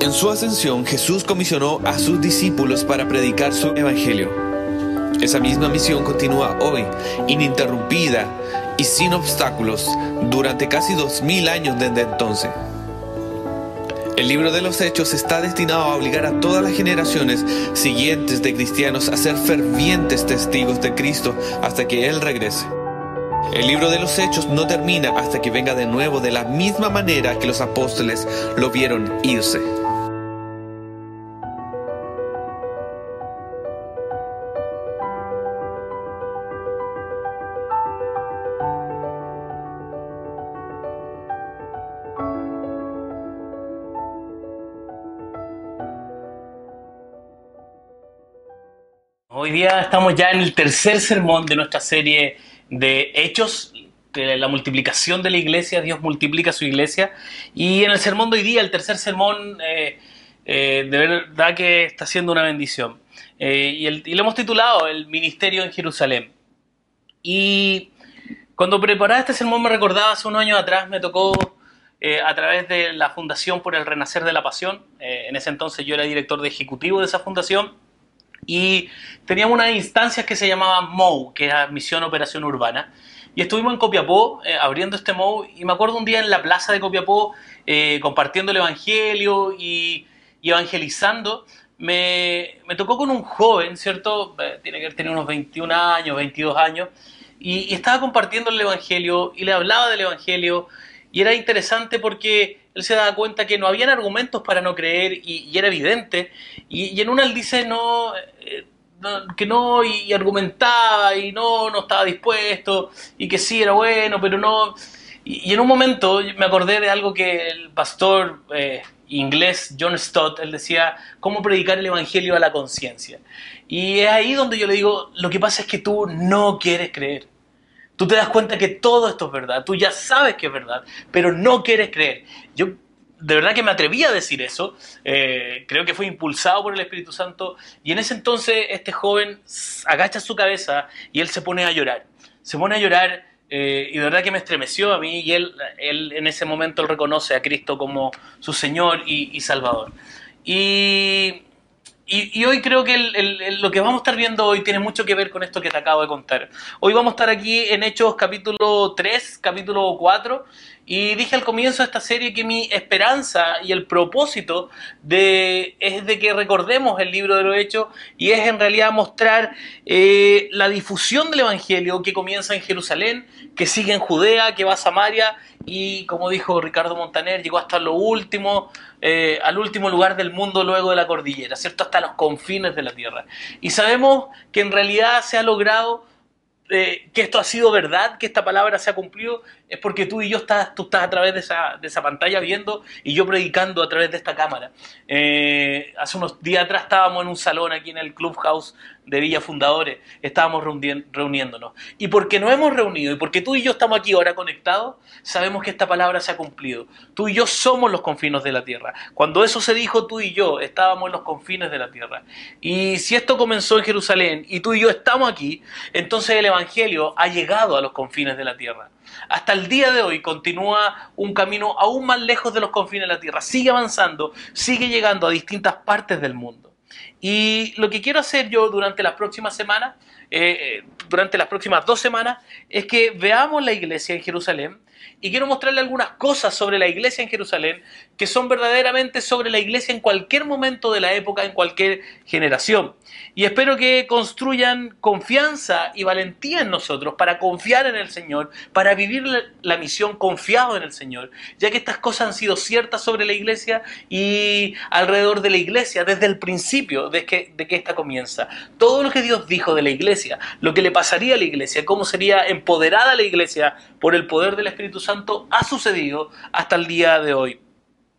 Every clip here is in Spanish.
En su ascensión, Jesús comisionó a sus discípulos para predicar su evangelio. Esa misma misión continúa hoy, ininterrumpida y sin obstáculos, durante casi dos mil años desde entonces. El libro de los Hechos está destinado a obligar a todas las generaciones siguientes de cristianos a ser fervientes testigos de Cristo hasta que Él regrese. El libro de los Hechos no termina hasta que venga de nuevo de la misma manera que los apóstoles lo vieron irse. Hoy día estamos ya en el tercer sermón de nuestra serie de Hechos, de la multiplicación de la iglesia, Dios multiplica su iglesia. Y en el sermón de hoy día, el tercer sermón, eh, eh, de verdad que está siendo una bendición. Eh, y, el- y lo hemos titulado El Ministerio en Jerusalén. Y cuando preparaba este sermón me recordaba hace unos años atrás, me tocó eh, a través de la Fundación por el Renacer de la Pasión. eh, en ese entonces yo era director de ejecutivo de esa fundación. Y teníamos unas instancias que se llamaban MOU, que era Misión Operación Urbana. Y estuvimos en Copiapó eh, abriendo este MOU. Y me acuerdo un día en la plaza de Copiapó eh, compartiendo el Evangelio y, y evangelizando. Me, me tocó con un joven, ¿cierto? Eh, tiene que tener unos 21 años, 22 años. Y, y estaba compartiendo el Evangelio y le hablaba del Evangelio. Y era interesante porque él se daba cuenta que no habían argumentos para no creer y, era evidente. Y, en una él dice no, eh, no, que no y, y argumentaba y no, no estaba dispuesto y que sí era bueno, pero no. Y, y en un momento me acordé de algo que el pastor eh, inglés John Stott, él decía, cómo predicar el Evangelio a la conciencia. Y es ahí donde yo le digo, lo que pasa es que tú no quieres creer. Tú te das cuenta que todo esto es verdad, tú ya sabes que es verdad, pero no quieres creer. Yo de verdad que me atreví a decir eso, eh, creo que fue impulsado por el Espíritu Santo, y en ese entonces este joven agacha su cabeza y él se pone a llorar, se pone a llorar eh, y de verdad que me estremeció a mí y él, él en ese momento él reconoce a Cristo como su Señor y, y Salvador. Y, y, hoy creo que el- lo que vamos a estar viendo hoy tiene mucho que ver con esto que te acabo de contar. Hoy vamos a estar aquí en Hechos capítulo 3, capítulo 4, y dije al comienzo de esta serie que mi esperanza y el propósito de, es de que recordemos el libro de los Hechos y es en realidad mostrar eh, la difusión del Evangelio que comienza en Jerusalén, que sigue en Judea, que va a Samaria y como dijo Ricardo Montaner, llegó hasta lo último, eh, al último lugar del mundo luego de la cordillera, ¿cierto? Hasta los confines de la tierra. Y sabemos que en realidad se ha logrado eh, que esto ha sido verdad, que esta palabra se ha cumplido, es porque tú y yo estás, tú estás a través de esa, de esa pantalla viendo y yo predicando a través de esta cámara. Eh, hace unos días atrás estábamos en un salón aquí en el Clubhouse de Villa Fundadores, estábamos reuniéndonos. Y porque nos hemos reunido y porque tú y yo estamos aquí ahora conectados, sabemos que esta palabra se ha cumplido. Tú y yo somos los confines de la tierra. Cuando eso se dijo, tú y yo estábamos en los confines de la tierra. Y si esto comenzó en Jerusalén y tú y yo estamos aquí, entonces el Evangelio ha llegado a los confines de la tierra. Hasta el día de hoy continúa un camino aún más lejos de los confines de la tierra. Sigue avanzando, sigue llegando a distintas partes del mundo. Y lo que quiero hacer yo durante las próximas semanas, eh, eh, durante las próximas dos semanas, es que veamos la iglesia en Jerusalén y quiero mostrarle algunas cosas sobre la iglesia en Jerusalén que son verdaderamente sobre la iglesia en cualquier momento de la época, en cualquier generación. Y espero que construyan confianza y valentía en nosotros para confiar en el Señor, para vivir la, misión confiado en el Señor, ya que estas cosas han sido ciertas sobre la iglesia y alrededor de la iglesia desde el principio de que, que esta comienza. Todo lo que Dios dijo de la iglesia, lo que le pasaría a la iglesia, cómo sería empoderada la iglesia por el poder del Espíritu Santo, ha sucedido hasta el día de hoy.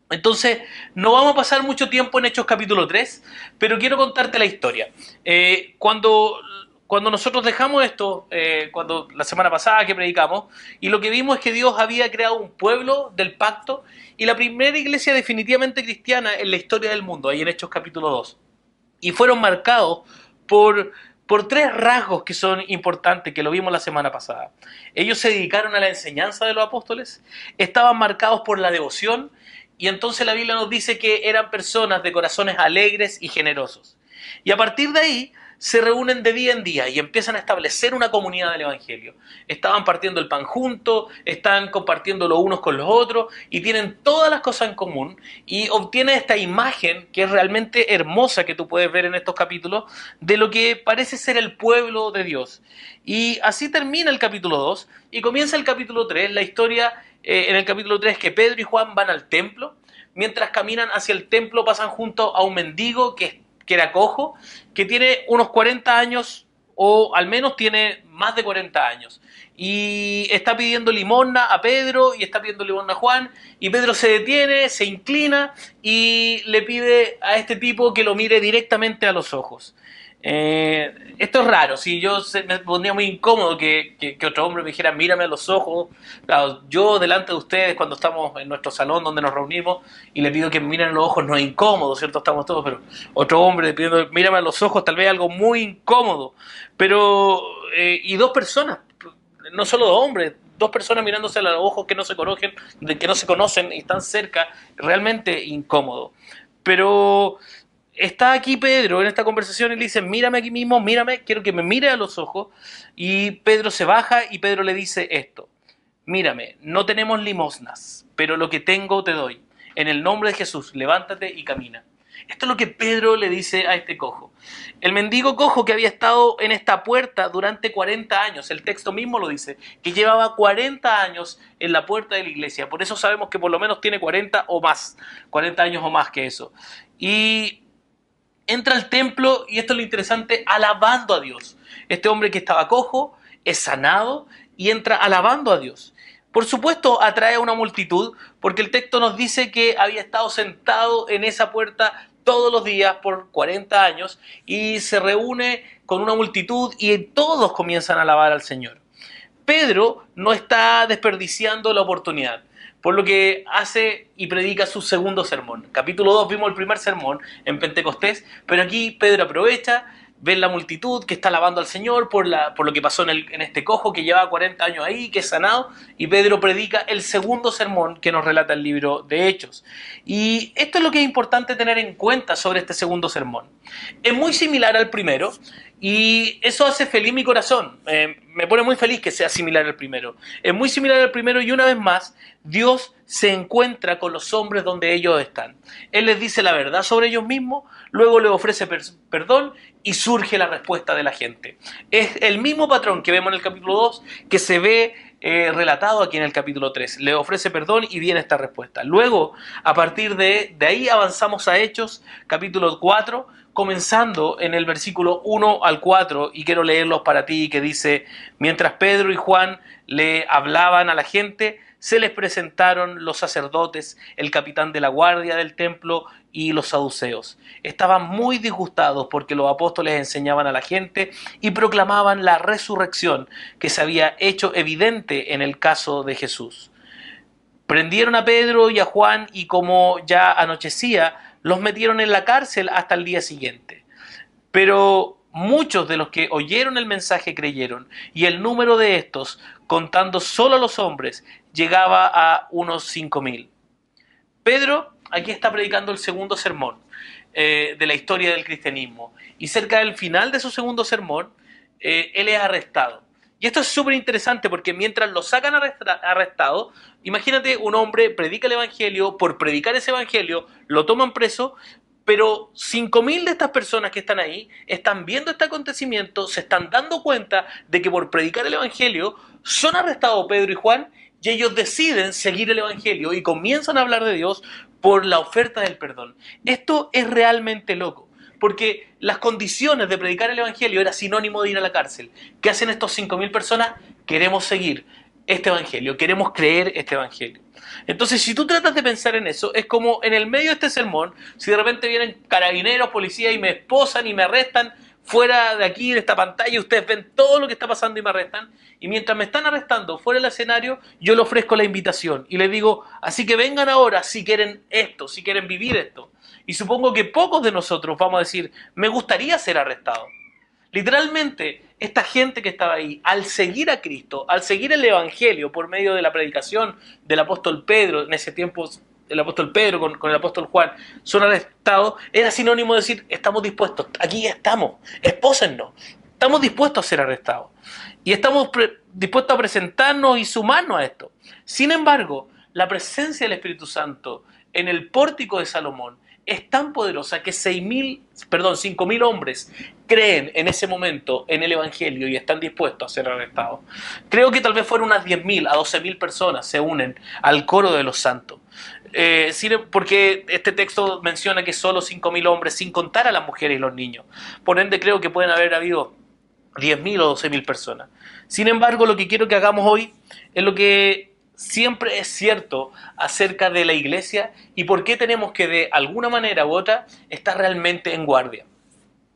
Entonces, no vamos a pasar mucho tiempo en Hechos capítulo 3, pero quiero contarte la historia. Eh, cuando, cuando nosotros dejamos esto, eh, cuando la semana pasada que predicamos, y lo que vimos es que Dios había creado un pueblo del pacto y la primera iglesia definitivamente cristiana en la historia del mundo, ahí en Hechos capítulo 2. Y fueron marcados por, por tres rasgos que son importantes, que lo vimos la semana pasada. Ellos se dedicaron a la enseñanza de los apóstoles, estaban marcados por la devoción Y entonces la Biblia nos dice que eran personas de corazones alegres y generosos. Y a partir de ahí se reúnen de día en día y empiezan a establecer una comunidad del Evangelio. Estaban partiendo el pan juntos, están compartiendo los unos con los otros y tienen todas las cosas en común y obtienen esta imagen que es realmente hermosa que tú puedes ver en estos capítulos de lo que parece ser el pueblo de Dios. Y así termina el capítulo 2 y comienza el capítulo 3, la historia eh, en el capítulo 3 que Pedro y Juan van al templo. Mientras caminan hacia el templo pasan junto a un mendigo que que era cojo, que tiene unos 40 años o al menos tiene más de 40 años. Y está pidiendo limosna a Pedro y está pidiendo limosna a Juan. Y Pedro se detiene, se inclina y le pide a este tipo que lo mire directamente a los ojos. Eh, esto es raro, si yo me pondría muy incómodo que, otro hombre me dijera mírame a los ojos. yo delante de ustedes cuando estamos en nuestro salón donde nos reunimos y le pido que me miren a los ojos no es incómodo, ¿cierto? Estamos todos, pero otro hombre pidiendo mírame a los ojos tal vez algo muy incómodo. Pero, eh, y dos personas, no solo dos hombres, dos personas mirándose a los ojos que no se conocen, que no se conocen y están cerca, realmente incómodo. Pero está aquí Pedro en esta conversación y le dice, mírame aquí mismo, mírame, quiero que me mire a los ojos. Y Pedro se baja y Pedro le dice esto, mírame, no tenemos limosnas, pero lo que tengo te doy. En el nombre de Jesús, levántate y camina. Esto es lo que Pedro le dice a este cojo. El mendigo cojo que había estado en esta puerta durante 40 años, el texto mismo lo dice, que llevaba 40 años en la puerta de la iglesia. Por eso sabemos que por lo menos tiene 40 o más, 40 años o más que eso. Y entra al templo, y esto es lo interesante, alabando a Dios. Este hombre que estaba cojo es sanado y entra alabando a Dios. Por supuesto, atrae a una multitud, porque el texto nos dice que había estado sentado en esa puerta todos los días por 40 años y se reúne con una multitud y todos comienzan a alabar al Señor. Pedro no está desperdiciando la oportunidad por lo que hace y predica su segundo sermón. Capítulo 2 vimos el primer sermón en Pentecostés, pero aquí Pedro aprovecha, ve la multitud que está alabando al Señor por, la, por lo que pasó en, en este cojo que lleva 40 años ahí, que es sanado, y Pedro predica el segundo sermón que nos relata el libro de Hechos. Y esto es lo que es importante tener en cuenta sobre este segundo sermón. Es muy similar al primero, y eso hace feliz mi corazón. Eh, me pone muy feliz que sea similar al primero. Es muy similar al primero y una vez más, Dios se encuentra con los hombres donde ellos están. Él les dice la verdad sobre ellos mismos, luego les ofrece perdón y surge la respuesta de la gente. Es el mismo patrón que vemos en el capítulo 2 que se ve eh, relatado aquí en el capítulo 3. Le ofrece perdón y viene esta respuesta. Luego, a partir de, de ahí avanzamos a Hechos, capítulo 4, comenzando en el versículo 1 al 4, y quiero leerlos para ti, que dice, mientras Pedro y Juan le hablaban a la gente, se les presentaron los sacerdotes, el capitán de la guardia del templo y los saduceos. Estaban muy disgustados porque los apóstoles enseñaban a la gente y proclamaban la resurrección que se había hecho evidente en el caso de Jesús. Prendieron a Pedro y a Juan y como ya anochecía, los metieron en la cárcel hasta el día siguiente. Pero muchos de los que oyeron el mensaje creyeron, y el número de estos, contando solo los hombres, llegaba a unos cinco mil. Pedro aquí está predicando el segundo sermón eh, de la historia del cristianismo, y cerca del final de su segundo sermón, eh, él es arrestado. Y esto es súper interesante porque mientras lo sacan arrestado, imagínate un hombre predica el Evangelio, por predicar ese Evangelio lo toman preso, pero 5.000 de estas personas que están ahí están viendo este acontecimiento, se están dando cuenta de que por predicar el Evangelio son arrestados Pedro y Juan y ellos deciden seguir el Evangelio y comienzan a hablar de Dios por la oferta del perdón. Esto es realmente loco porque las condiciones de predicar el Evangelio era sinónimo de ir a la cárcel. ¿Qué hacen estos 5.000 personas? Queremos seguir este Evangelio, queremos creer este Evangelio. Entonces, si tú tratas de pensar en eso, es como en el medio de este sermón, si de repente vienen carabineros, policías y me esposan y me arrestan fuera de aquí, de esta pantalla, ustedes ven todo lo que está pasando y me arrestan, y mientras me están arrestando fuera del escenario, yo le ofrezco la invitación y les digo, así que vengan ahora si quieren esto, si quieren vivir esto. Y supongo que pocos de nosotros vamos a decir, me gustaría ser arrestado. Literalmente, esta gente que estaba ahí, al seguir a Cristo, al seguir el Evangelio por medio de la predicación del apóstol Pedro, en ese tiempo el apóstol Pedro con, el apóstol Juan son arrestados, era sinónimo de decir, estamos dispuestos, aquí estamos, espósennos, estamos dispuestos a ser arrestados. Y estamos dispuestos a presentarnos y sumarnos a esto. Sin embargo, la presencia del Espíritu Santo en el pórtico de Salomón es tan poderosa que 6.000, perdón, 5.000 hombres creen en ese momento en el Evangelio y están dispuestos a ser arrestados. Creo que tal vez fueron unas 10.000 a 12.000 personas se unen al coro de los santos. Eh, porque este texto menciona que solo 5.000 hombres, sin contar a las mujeres y los niños. Por ende, creo que pueden haber habido 10.000 o 12.000 personas. Sin embargo, lo que quiero que hagamos hoy es lo que siempre es cierto acerca de la iglesia y por qué tenemos que de alguna manera u otra estar realmente en guardia.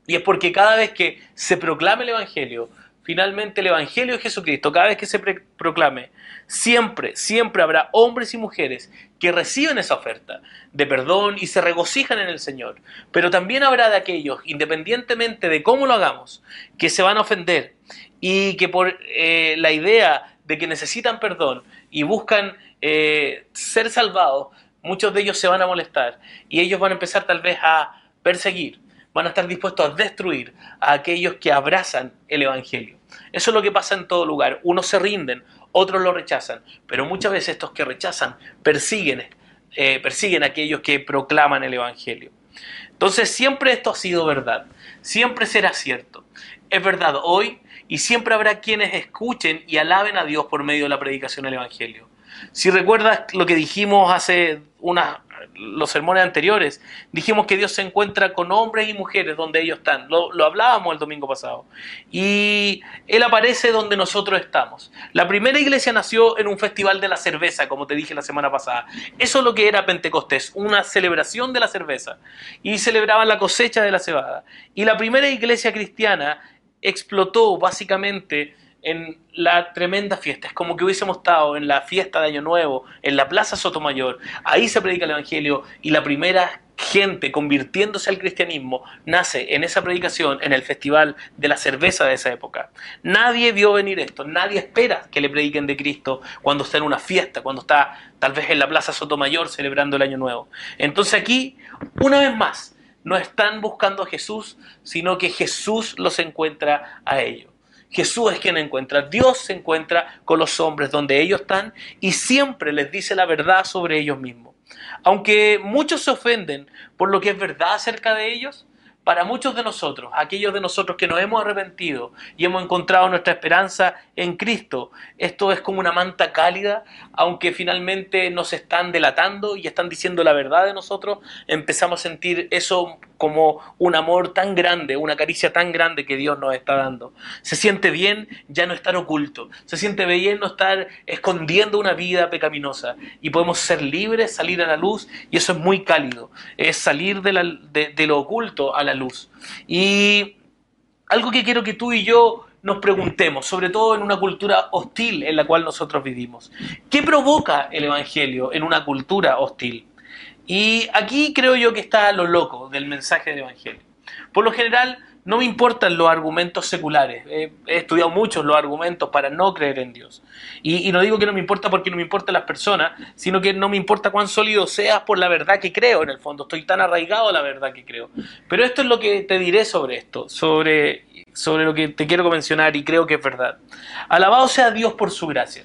Y es porque cada vez que se proclame el Evangelio, finalmente el Evangelio de Jesucristo, cada vez que se proclame, siempre, siempre habrá hombres y mujeres que reciben esa oferta de perdón y se regocijan en el Señor. Pero también habrá de aquellos, independientemente de cómo lo hagamos, que se van a ofender y que por eh, la idea de que necesitan perdón y buscan eh, ser salvados, muchos de ellos se van a molestar y ellos van a empezar tal vez a perseguir, van a estar dispuestos a destruir a aquellos que abrazan el Evangelio. Eso es lo que pasa en todo lugar. Unos se rinden, otros lo rechazan, pero muchas veces estos que rechazan persiguen, eh, persiguen a aquellos que proclaman el Evangelio. Entonces siempre esto ha sido verdad, siempre será cierto. Es verdad hoy y siempre habrá quienes escuchen y alaben a Dios por medio de la predicación del Evangelio. Si recuerdas lo que dijimos hace unas, los sermones anteriores, dijimos que Dios se encuentra con hombres y mujeres donde ellos están. Lo, lo, hablábamos el domingo pasado. Y Él aparece donde nosotros estamos. La primera iglesia nació en un festival de la cerveza, como te dije la semana pasada. Eso es lo que era Pentecostés, una celebración de la cerveza. Y celebraban la cosecha de la cebada. Y la primera iglesia cristiana explotó básicamente en la tremenda fiesta. Es como que hubiésemos estado en la fiesta de Año Nuevo, en la Plaza Sotomayor. Ahí se predica el Evangelio y la primera gente convirtiéndose al cristianismo nace en esa predicación, en el festival de la cerveza de esa época. Nadie vio venir esto, nadie espera que le prediquen de Cristo cuando está en una fiesta, cuando está tal vez en la Plaza Sotomayor celebrando el Año Nuevo. Entonces aquí, una vez más, no están buscando a Jesús, sino que Jesús los encuentra a ellos. Jesús es quien encuentra. Dios se encuentra con los hombres donde ellos están y siempre les dice la verdad sobre ellos mismos. Aunque muchos se ofenden por lo que es verdad acerca de ellos, para muchos de nosotros, aquellos de nosotros que nos hemos arrepentido y hemos encontrado nuestra esperanza en Cristo, esto es como una manta cálida, aunque finalmente nos están delatando y están diciendo la verdad de nosotros, empezamos a sentir eso como un amor tan grande, una caricia tan grande que Dios nos está dando. Se siente bien ya no estar oculto, se siente bien no estar escondiendo una vida pecaminosa y podemos ser libres, salir a la luz y eso es muy cálido, es salir de, de lo oculto a la luz. Y algo que quiero que tú y yo nos preguntemos, sobre todo en una cultura hostil en la cual nosotros vivimos. ¿Qué provoca el Evangelio en una cultura hostil? Y aquí creo yo que está lo loco del mensaje del Evangelio. Por lo general, no me importan los argumentos seculares. he estudiado muchos los argumentos para no creer en Dios. Y, no digo que no me importa porque no me importan las personas, sino que no me importa cuán sólido seas por la verdad que creo en el fondo. Estoy tan arraigado a la verdad que creo. Pero esto es lo que te diré sobre esto, sobre, sobre lo que te quiero mencionar y creo que es verdad. Alabado sea Dios por su gracia.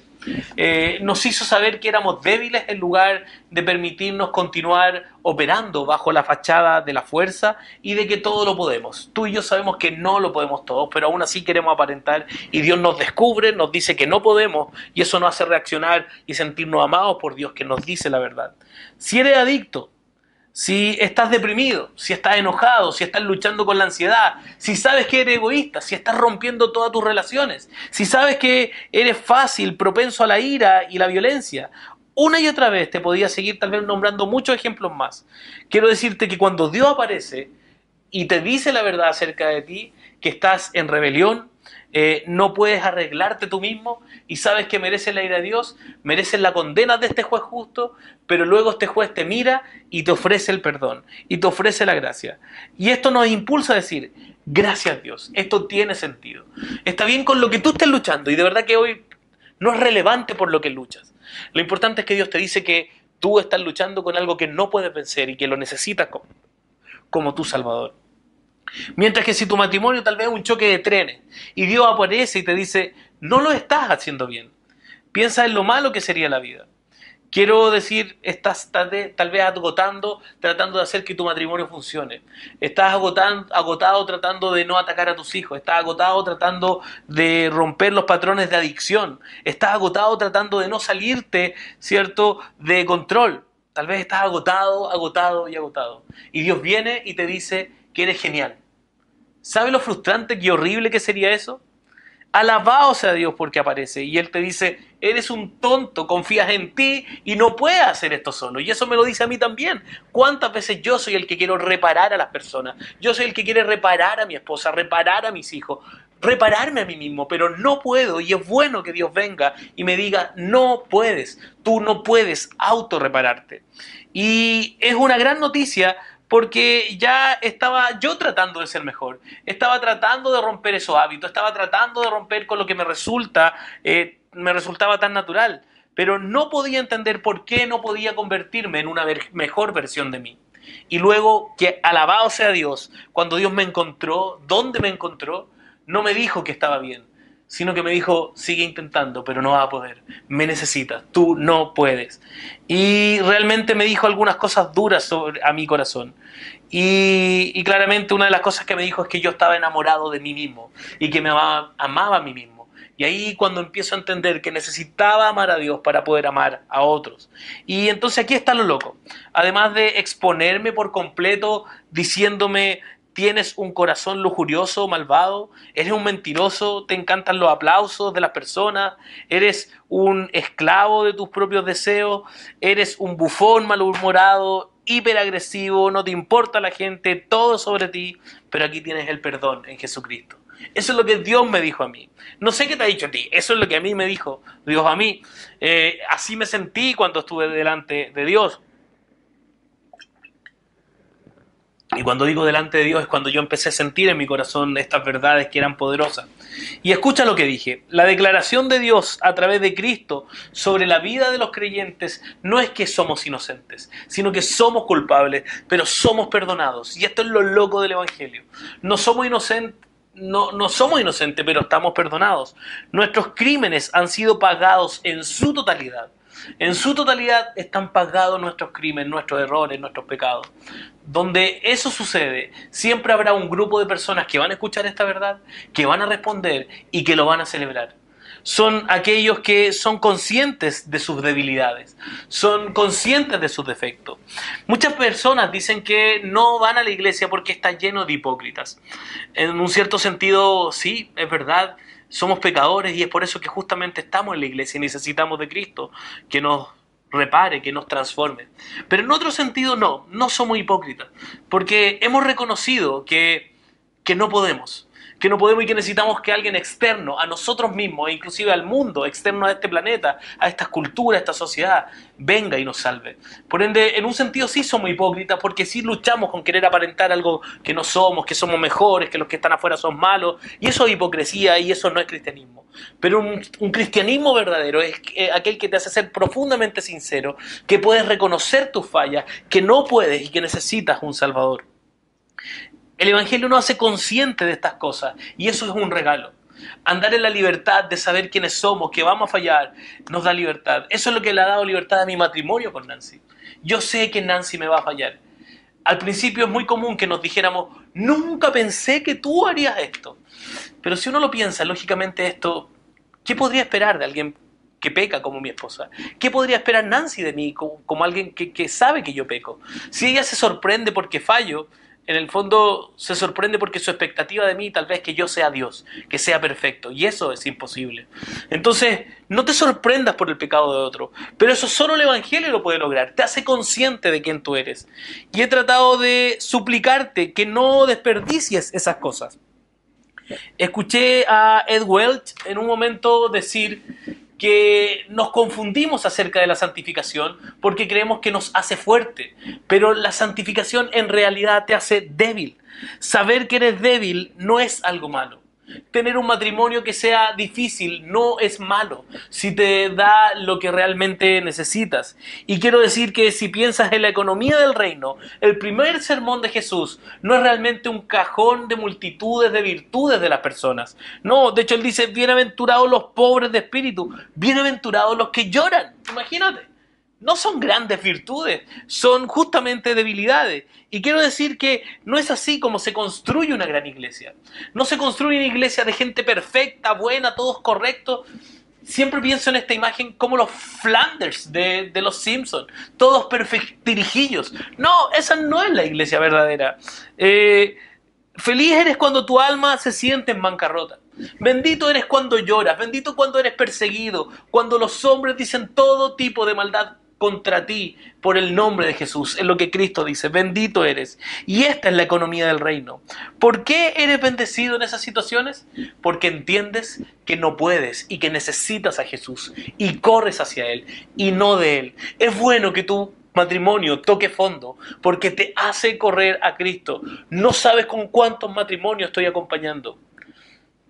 Eh, nos hizo saber que éramos débiles en lugar de permitirnos continuar operando bajo la fachada de la fuerza y de que todo lo podemos. Tú y yo sabemos que no lo podemos todos, pero aún así queremos aparentar y Dios nos descubre, nos dice que no podemos y eso nos hace reaccionar y sentirnos amados por Dios que nos dice la verdad. Si eres adicto, si estás deprimido, si estás enojado, si estás luchando con la ansiedad, si sabes que eres egoísta, si estás rompiendo todas tus relaciones, si sabes que eres fácil, propenso a la ira y la violencia, una y otra vez te podía seguir tal vez nombrando muchos ejemplos más. Quiero decirte que cuando Dios aparece y te dice la verdad acerca de ti, que estás en rebelión, eh, no puedes arreglarte tú mismo y sabes que mereces la ira de Dios, mereces la condena de este juez justo, pero luego este juez te mira y te ofrece el perdón y te ofrece la gracia. Y esto nos impulsa a decir, gracias Dios, esto tiene sentido. Está bien con lo que tú estés luchando y de verdad que hoy no es relevante por lo que luchas. Lo importante es que Dios te dice que tú estás luchando con algo que no puedes vencer y que lo necesitas como, como tu Salvador. Mientras que si tu matrimonio tal vez es un choque de trenes y Dios aparece y te dice, no lo estás haciendo bien, piensa en lo malo que sería la vida. Quiero decir, estás tal vez, agotando, tratando de hacer que tu matrimonio funcione. Estás agotando, agotado tratando de no atacar a tus hijos. Estás agotado tratando de romper los patrones de adicción. Estás agotado tratando de no salirte, ¿cierto?, de control. Tal vez estás agotado, agotado y agotado. Y Dios viene y te dice que eres genial. ¿Sabe lo frustrante y horrible que sería eso? Alabado sea Dios porque aparece. Y Él te dice, eres un tonto, confías en ti y no puedes hacer esto solo. Y eso me lo dice a mí también. ¿Cuántas veces yo soy el que quiero reparar a las personas? Yo soy el que quiere reparar a mi esposa, reparar a mis hijos, repararme a mí mismo, pero no puedo. Y es bueno que Dios venga y me diga, no puedes, tú no puedes autorrepararte. Y es una gran noticia porque ya estaba yo tratando de ser mejor, estaba tratando de romper esos hábitos, estaba tratando de romper con lo que me resulta, eh, me resultaba tan natural, pero no podía entender por qué no podía convertirme en una mejor versión de mí. Y luego, que alabado sea Dios, cuando Dios me encontró, ¿dónde me encontró? No me dijo que estaba bien, sino que me dijo, sigue intentando, pero no va a poder, me necesitas, tú no puedes. Y realmente me dijo algunas cosas duras sobre, a mi corazón. Y, claramente una de las cosas que me dijo es que yo estaba enamorado de mí mismo y que me amaba, amaba a mí mismo. Y ahí cuando empiezo a entender que necesitaba amar a Dios para poder amar a otros. Y entonces aquí está lo loco. Además de exponerme por completo diciéndome tienes un corazón lujurioso, malvado, eres un mentiroso, te encantan los aplausos de las personas, eres un esclavo de tus propios deseos, eres un bufón malhumorado, hiperagresivo, no te importa la gente, todo sobre ti, pero aquí tienes el perdón en Jesucristo. Eso es lo que Dios me dijo a mí. No sé qué te ha dicho a ti, eso es lo que a mí me dijo Dios a mí. Eh, así me sentí cuando estuve delante de Dios. Y cuando digo delante de Dios es cuando yo empecé a sentir en mi corazón estas verdades que eran poderosas. Y escucha lo que dije. La declaración de Dios a través de Cristo sobre la vida de los creyentes no es que somos inocentes, sino que somos culpables, pero somos perdonados. Y esto es lo loco del Evangelio. No somos inocentes. No, no somos inocentes, pero estamos perdonados. Nuestros crímenes han sido pagados en su totalidad. En su totalidad están pagados nuestros crímenes, nuestros errores, nuestros pecados. Donde eso sucede, siempre habrá un grupo de personas que van a escuchar esta verdad, que van a responder y que lo van a celebrar. Son aquellos que son conscientes de sus debilidades, son conscientes de sus defectos. Muchas personas dicen que no van a la iglesia porque está lleno de hipócritas. En un cierto sentido, sí, es verdad, somos pecadores y es por eso que justamente estamos en la iglesia y necesitamos de Cristo que nos repare, que nos transforme. Pero en otro sentido no, no somos hipócritas, porque hemos reconocido que, que no podemos que no podemos y que necesitamos que alguien externo a nosotros mismos, e inclusive al mundo, externo a este planeta, a esta cultura, a esta sociedad, venga y nos salve. Por ende, en un sentido sí somos hipócritas porque sí luchamos con querer aparentar algo que no somos, que somos mejores, que los que están afuera son malos, y eso es hipocresía y eso no es cristianismo. Pero un, un cristianismo verdadero es aquel que te hace ser profundamente sincero, que puedes reconocer tus fallas, que no puedes y que necesitas un Salvador. El Evangelio nos hace consciente de estas cosas y eso es un regalo. Andar en la libertad de saber quiénes somos, que vamos a fallar, nos da libertad. Eso es lo que le ha dado libertad a mi matrimonio con Nancy. Yo sé que Nancy me va a fallar. Al principio es muy común que nos dijéramos, nunca pensé que tú harías esto. Pero si uno lo piensa, lógicamente esto, ¿qué podría esperar de alguien que peca como mi esposa? ¿Qué podría esperar Nancy de mí como, alguien que, que sabe que yo peco? Si ella se sorprende porque fallo, en el fondo se sorprende porque su expectativa de mí tal vez que yo sea Dios, que sea perfecto, y eso es imposible. Entonces, no te sorprendas por el pecado de otro, pero eso solo el Evangelio lo puede lograr, te hace consciente de quién tú eres. Y he tratado de suplicarte que no desperdicies esas cosas. Escuché a Ed Welch en un momento decir que nos confundimos acerca de la santificación porque creemos que nos hace fuerte, pero la santificación en realidad te hace débil. Saber que eres débil no es algo malo. Tener un matrimonio que sea difícil no es malo si te da lo que realmente necesitas. Y quiero decir que si piensas en la economía del reino, el primer sermón de Jesús no es realmente un cajón de multitudes de virtudes de las personas. No, de hecho él dice, bienaventurados los pobres de espíritu, bienaventurados los que lloran. Imagínate no son grandes virtudes, son justamente debilidades. Y quiero decir que no es así como se construye una gran iglesia. No se construye una iglesia de gente perfecta, buena, todos correctos. Siempre pienso en esta imagen como los Flanders de, los Simpsons, todos perfectirijillos. No, esa no es la iglesia verdadera. Eh, feliz eres cuando tu alma se siente en bancarrota. Bendito eres cuando lloras, bendito cuando eres perseguido, cuando los hombres dicen todo tipo de maldad contra ti por el nombre de Jesús. Es lo que Cristo dice, bendito eres. Y esta es la economía del reino. ¿Por qué eres bendecido en esas situaciones? Porque entiendes que no puedes y que necesitas a Jesús y corres hacia Él y no de Él. Es bueno que tu matrimonio toque fondo porque te hace correr a Cristo. No sabes con cuántos matrimonios estoy acompañando.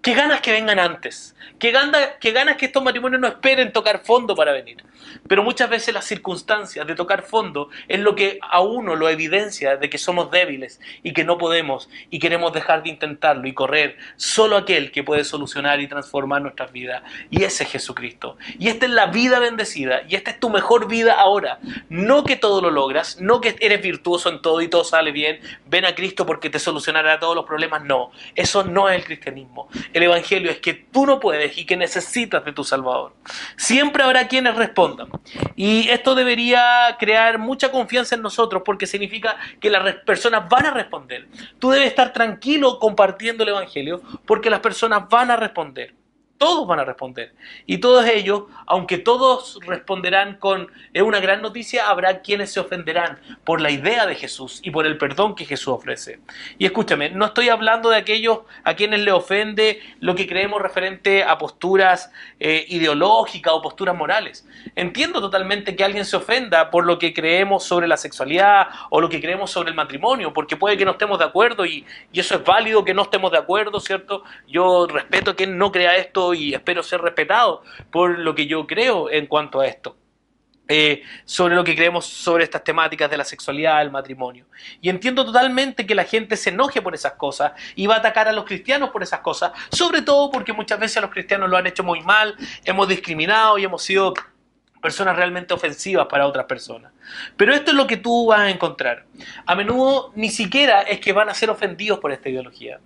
¿Qué ganas que vengan antes? ¿Qué ¿Qué ganas que estos matrimonios no esperen tocar fondo para venir? Pero muchas veces las circunstancias de tocar fondo es lo que a uno lo evidencia de que somos débiles y que no podemos y queremos dejar de intentarlo y correr solo aquel que puede solucionar y transformar nuestras vidas. Y ese es Jesucristo. Y esta es la vida bendecida y esta es tu mejor vida ahora. No que todo lo logras, no que eres virtuoso en todo y todo sale bien, ven a Cristo porque te solucionará todos los problemas. No, eso no es el cristianismo. El Evangelio es que tú no puedes y que necesitas de tu Salvador. Siempre habrá quienes respondan y esto debería crear mucha confianza en nosotros porque significa que las personas van a responder. Tú debes estar tranquilo compartiendo el Evangelio porque las personas van a responder. Todos van a responder. Y todos ellos, aunque todos responderán con es una gran noticia, habrá quienes se ofenderán por la idea de Jesús y por el perdón que Jesús ofrece. Y escúchame, no estoy hablando de aquellos a quienes le ofende lo que creemos referente a posturas eh, ideológicas o posturas morales. Entiendo totalmente que alguien se ofenda por lo que creemos sobre la sexualidad o lo que creemos sobre el matrimonio, porque puede que no estemos de acuerdo y, y eso es válido que no estemos de acuerdo, ¿cierto? Yo respeto a quien no crea esto y espero ser respetado por lo que yo creo en cuanto a esto. Eh, sobre lo que creemos sobre estas temáticas de la sexualidad, el matrimonio. Y entiendo totalmente que la gente se enoje por esas cosas y va a atacar a los cristianos por esas cosas, sobre todo porque muchas veces los cristianos lo han hecho muy mal, hemos discriminado y hemos sido personas realmente ofensivas para otras personas. Pero esto es lo que tú vas a encontrar. A menudo ni siquiera es que van a ser ofendidos por esta ideología.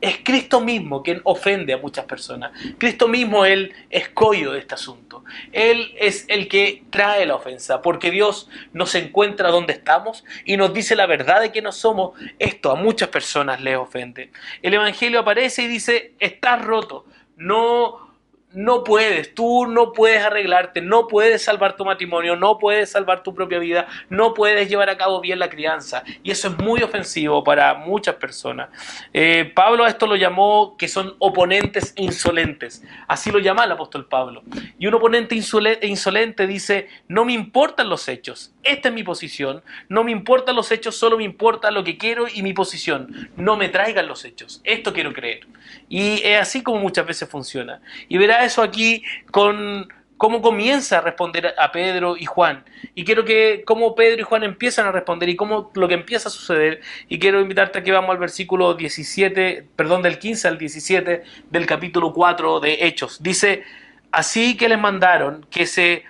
Es Cristo mismo quien ofende a muchas personas. Cristo mismo es el escollo de este asunto. Él es el que trae la ofensa, porque Dios nos encuentra donde estamos y nos dice la verdad de que no somos. Esto a muchas personas les ofende. El Evangelio aparece y dice, estás roto. No no puedes, tú no puedes arreglarte, no puedes salvar tu matrimonio, no puedes salvar tu propia vida, no puedes llevar a cabo bien la crianza. Y eso es muy ofensivo para muchas personas. Eh, Pablo a esto lo llamó que son oponentes insolentes. Así lo llama el apóstol Pablo. Y un oponente insolente dice, no me importan los hechos, esta es mi posición, no me importan los hechos, solo me importa lo que quiero y mi posición. No me traigan los hechos, esto quiero creer. Y es así como muchas veces funciona. Y eso aquí con cómo comienza a responder a Pedro y Juan. Y quiero que cómo Pedro y Juan empiezan a responder y cómo lo que empieza a suceder. Y quiero invitarte a que vamos al versículo 17, perdón, del 15 al 17 del capítulo 4 de Hechos. Dice, así que les mandaron que se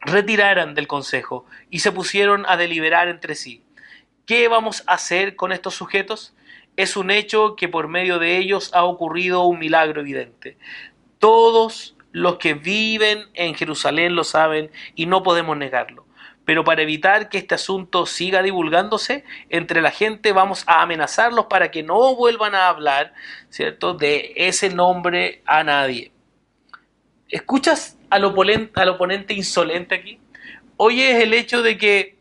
retiraran del consejo y se pusieron a deliberar entre sí. ¿Qué vamos a hacer con estos sujetos? Es un hecho que por medio de ellos ha ocurrido un milagro evidente. Todos los que viven en Jerusalén lo saben y no podemos negarlo. Pero para evitar que este asunto siga divulgándose entre la gente, vamos a amenazarlos para que no vuelvan a hablar, ¿cierto?, de ese nombre a nadie. ¿Escuchas al oponente, al oponente insolente aquí? Hoy es el hecho de que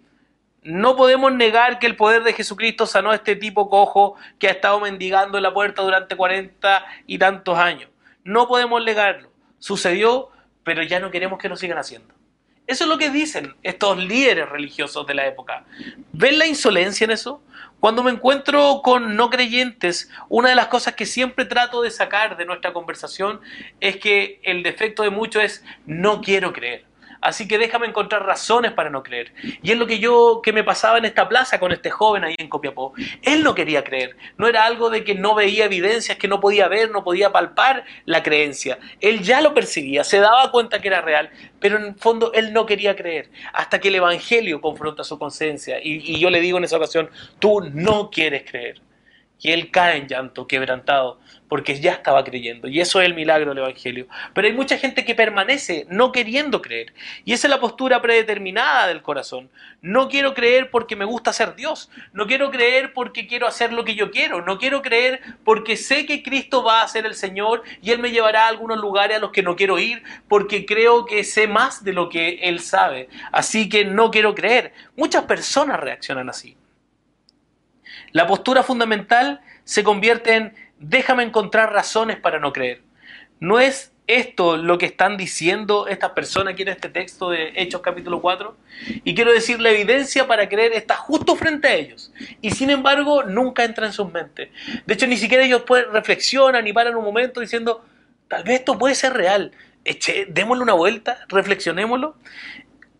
no podemos negar que el poder de Jesucristo sanó a este tipo cojo que ha estado mendigando en la puerta durante cuarenta y tantos años. No podemos negarlo. Sucedió, pero ya no queremos que lo sigan haciendo. Eso es lo que dicen estos líderes religiosos de la época. ¿Ven la insolencia en eso? Cuando me encuentro con no creyentes, una de las cosas que siempre trato de sacar de nuestra conversación es que el defecto de muchos es no quiero creer. Así que déjame encontrar razones para no creer. Y es lo que yo, que me pasaba en esta plaza con este joven ahí en Copiapó. Él no quería creer. No era algo de que no veía evidencias, que no podía ver, no podía palpar la creencia. Él ya lo percibía, se daba cuenta que era real, pero en el fondo él no quería creer. Hasta que el Evangelio confronta su conciencia. Y, y yo le digo en esa ocasión, tú no quieres creer. Y él cae en llanto, quebrantado porque ya estaba creyendo. Y eso es el milagro del Evangelio. Pero hay mucha gente que permanece no queriendo creer. Y esa es la postura predeterminada del corazón. No quiero creer porque me gusta ser Dios. No quiero creer porque quiero hacer lo que yo quiero. No quiero creer porque sé que Cristo va a ser el Señor y Él me llevará a algunos lugares a los que no quiero ir porque creo que sé más de lo que Él sabe. Así que no quiero creer. Muchas personas reaccionan así. La postura fundamental se convierte en déjame encontrar razones para no creer. ¿No es esto lo que están diciendo estas personas aquí en este texto de Hechos capítulo 4? Y quiero decir, la evidencia para creer está justo frente a ellos. Y sin embargo, nunca entra en sus mentes. De hecho, ni siquiera ellos reflexionan y paran un momento diciendo, tal vez esto puede ser real. Eche, démosle una vuelta, reflexionémoslo.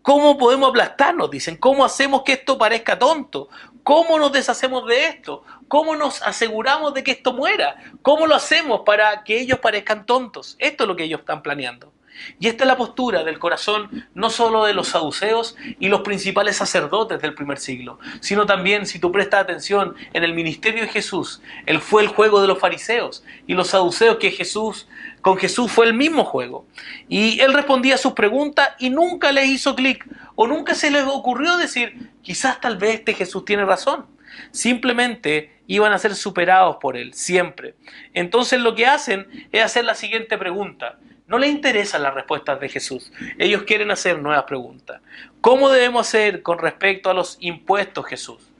¿Cómo podemos aplastarnos? Dicen, ¿cómo hacemos que esto parezca tonto? ¿Cómo nos deshacemos de esto? ¿Cómo nos aseguramos de que esto muera? ¿Cómo lo hacemos para que ellos parezcan tontos? Esto es lo que ellos están planeando. Y esta es la postura del corazón no solo de los saduceos y los principales sacerdotes del primer siglo, sino también, si tú prestas atención, en el ministerio de Jesús, él fue el juego de los fariseos y los saduceos que Jesús, con Jesús fue el mismo juego. Y él respondía a sus preguntas y nunca les hizo clic o nunca se les ocurrió decir, quizás tal vez este Jesús tiene razón. Simplemente iban a ser superados por él, siempre. Entonces lo que hacen es hacer la siguiente pregunta. No les interesan las respuestas de Jesús. Ellos quieren hacer nuevas preguntas. ¿Cómo debemos hacer con respecto a los impuestos, Jesús?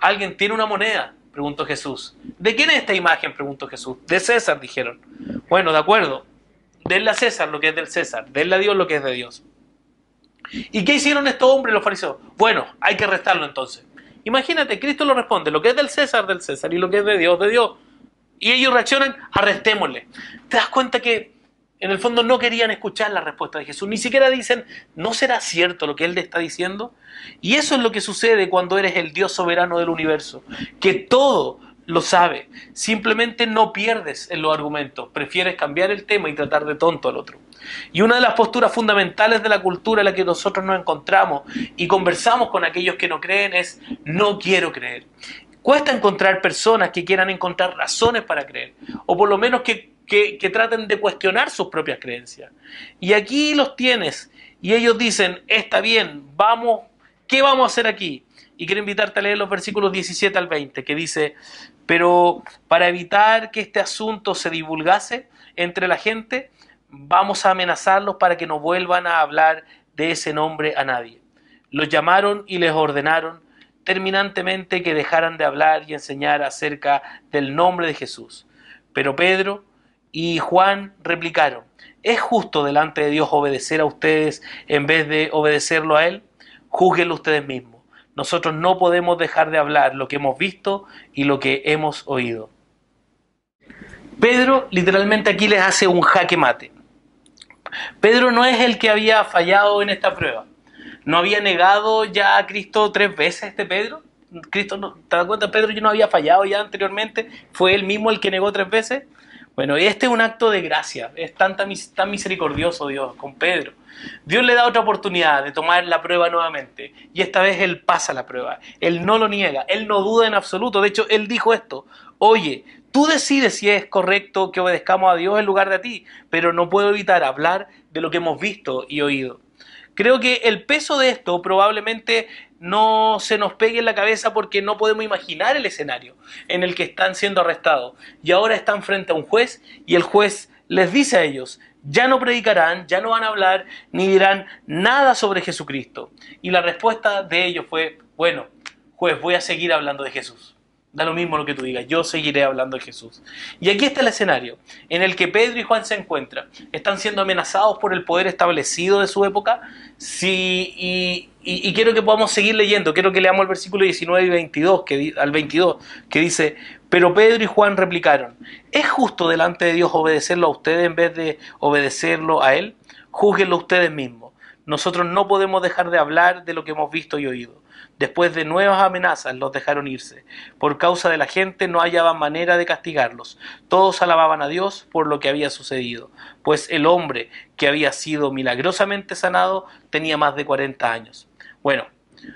¿Alguien tiene una moneda? Preguntó Jesús. ¿De quién es esta imagen? Preguntó Jesús. De César, dijeron. Bueno, de acuerdo. Denle a César lo que es del César. Denle a Dios lo que es de Dios. ¿Y qué hicieron estos hombres los fariseos? Bueno, hay que restarlo entonces. Imagínate, Cristo lo responde, lo que es del César, del César, y lo que es de Dios, de Dios. Y ellos reaccionan, arrestémosle. ¿Te das cuenta que en el fondo no querían escuchar la respuesta de Jesús. Ni siquiera dicen, ¿no será cierto lo que Él le está diciendo? Y eso es lo que sucede cuando eres el Dios soberano del universo, que todo lo sabe. Simplemente no pierdes en los argumentos, prefieres cambiar el tema y tratar de tonto al otro. Y una de las posturas fundamentales de la cultura en la que nosotros nos encontramos y conversamos con aquellos que no creen es, no quiero creer. Cuesta encontrar personas que quieran encontrar razones para creer, o por lo menos que que, traten de cuestionar sus propias creencias. Y aquí los tienes. Y ellos dicen, está bien, vamos, ¿qué vamos a hacer aquí? Y quiero invitarte a leer los versículos 17 al 20, que dice, pero para evitar que este asunto se divulgase entre la gente, vamos a amenazarlos para que no vuelvan a hablar de ese nombre a nadie. Los llamaron y les ordenaron terminantemente que dejaran de hablar y enseñar acerca del nombre de Jesús. Pero Pedro y Juan replicaron, ¿es justo delante de Dios obedecer a ustedes en vez de obedecerlo a Él? Júzguenlo ustedes mismos. Nosotros no podemos dejar de hablar lo que hemos visto y lo que hemos oído. Pedro literalmente aquí les hace un jaque mate. Pedro no es el que había fallado en esta prueba. ¿No había negado ya a Cristo tres veces este Pedro? Cristo, ¿te das cuenta? Pedro yo no había fallado ya anteriormente. ¿Fue él mismo el que negó tres veces? Bueno, este es un acto de gracia, es tan, tan, misericordioso Dios con Pedro. Dios le da otra oportunidad de tomar la prueba nuevamente y esta vez Él pasa la prueba, Él no lo niega, Él no duda en absoluto. De hecho, Él dijo esto, oye, tú decides si es correcto que obedezcamos a Dios en lugar de a ti, pero no puedo evitar hablar de lo que hemos visto y oído. Creo que el peso de esto probablemente no se nos pegue en la cabeza porque no podemos imaginar el escenario en el que están siendo arrestados. Y ahora están frente a un juez y el juez les dice a ellos, ya no predicarán, ya no van a hablar, ni dirán nada sobre Jesucristo. Y la respuesta de ellos fue, bueno, juez, voy a seguir hablando de Jesús. Da lo mismo lo que tú digas, yo seguiré hablando de Jesús. Y aquí está el escenario en el que Pedro y Juan se encuentran. Están siendo amenazados por el poder establecido de su época. Sí, y, quiero que podamos seguir leyendo. Quiero que leamos el versículo 19 y 22, que, al 22, que dice, pero Pedro y Juan replicaron, ¿es justo delante de Dios obedecerlo a ustedes en vez de obedecerlo a Él? Júguenlo ustedes mismos. Nosotros no podemos dejar de hablar de lo que hemos visto y oído. Después de nuevas amenazas los dejaron irse. Por causa de la gente no hallaban manera de castigarlos. Todos alababan a Dios por lo que había sucedido, pues el hombre que había sido milagrosamente sanado tenía más de 40 años. Bueno,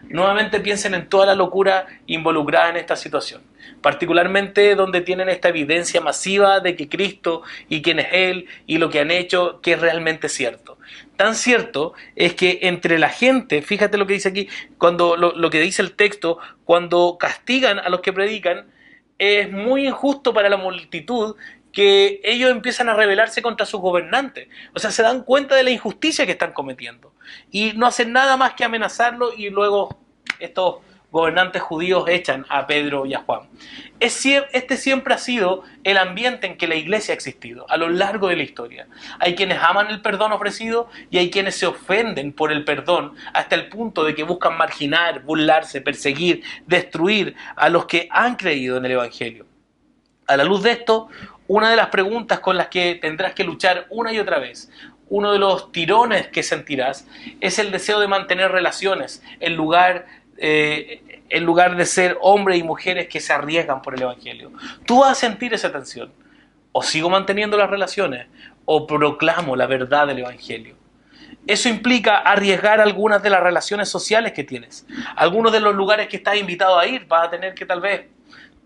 nuevamente piensen en toda la locura involucrada en esta situación, particularmente donde tienen esta evidencia masiva de que Cristo y quién es Él y lo que han hecho que es realmente cierto tan cierto es que entre la gente, fíjate lo que dice aquí, cuando lo, que dice el texto, cuando castigan a los que predican, es muy injusto para la multitud que ellos empiezan a rebelarse contra sus gobernantes. O sea, se dan cuenta de la injusticia que están cometiendo. Y no hacen nada más que amenazarlo y luego estos gobernantes judíos echan a Pedro y a Juan. Este siempre ha sido el ambiente en que la iglesia ha existido a lo largo de la historia. Hay quienes aman el perdón ofrecido y hay quienes se ofenden por el perdón hasta el punto de que buscan marginar, burlarse, perseguir, destruir a los que han creído en el Evangelio. A la luz de esto, una de las preguntas con las que tendrás que luchar una y otra vez, uno de los tirones que sentirás, es el deseo de mantener relaciones en lugar eh, en lugar de ser hombres y mujeres que se arriesgan por el Evangelio. Tú vas a sentir esa tensión. O sigo manteniendo las relaciones o proclamo la verdad del Evangelio. Eso implica arriesgar algunas de las relaciones sociales que tienes. Algunos de los lugares que estás invitado a ir vas a tener que tal vez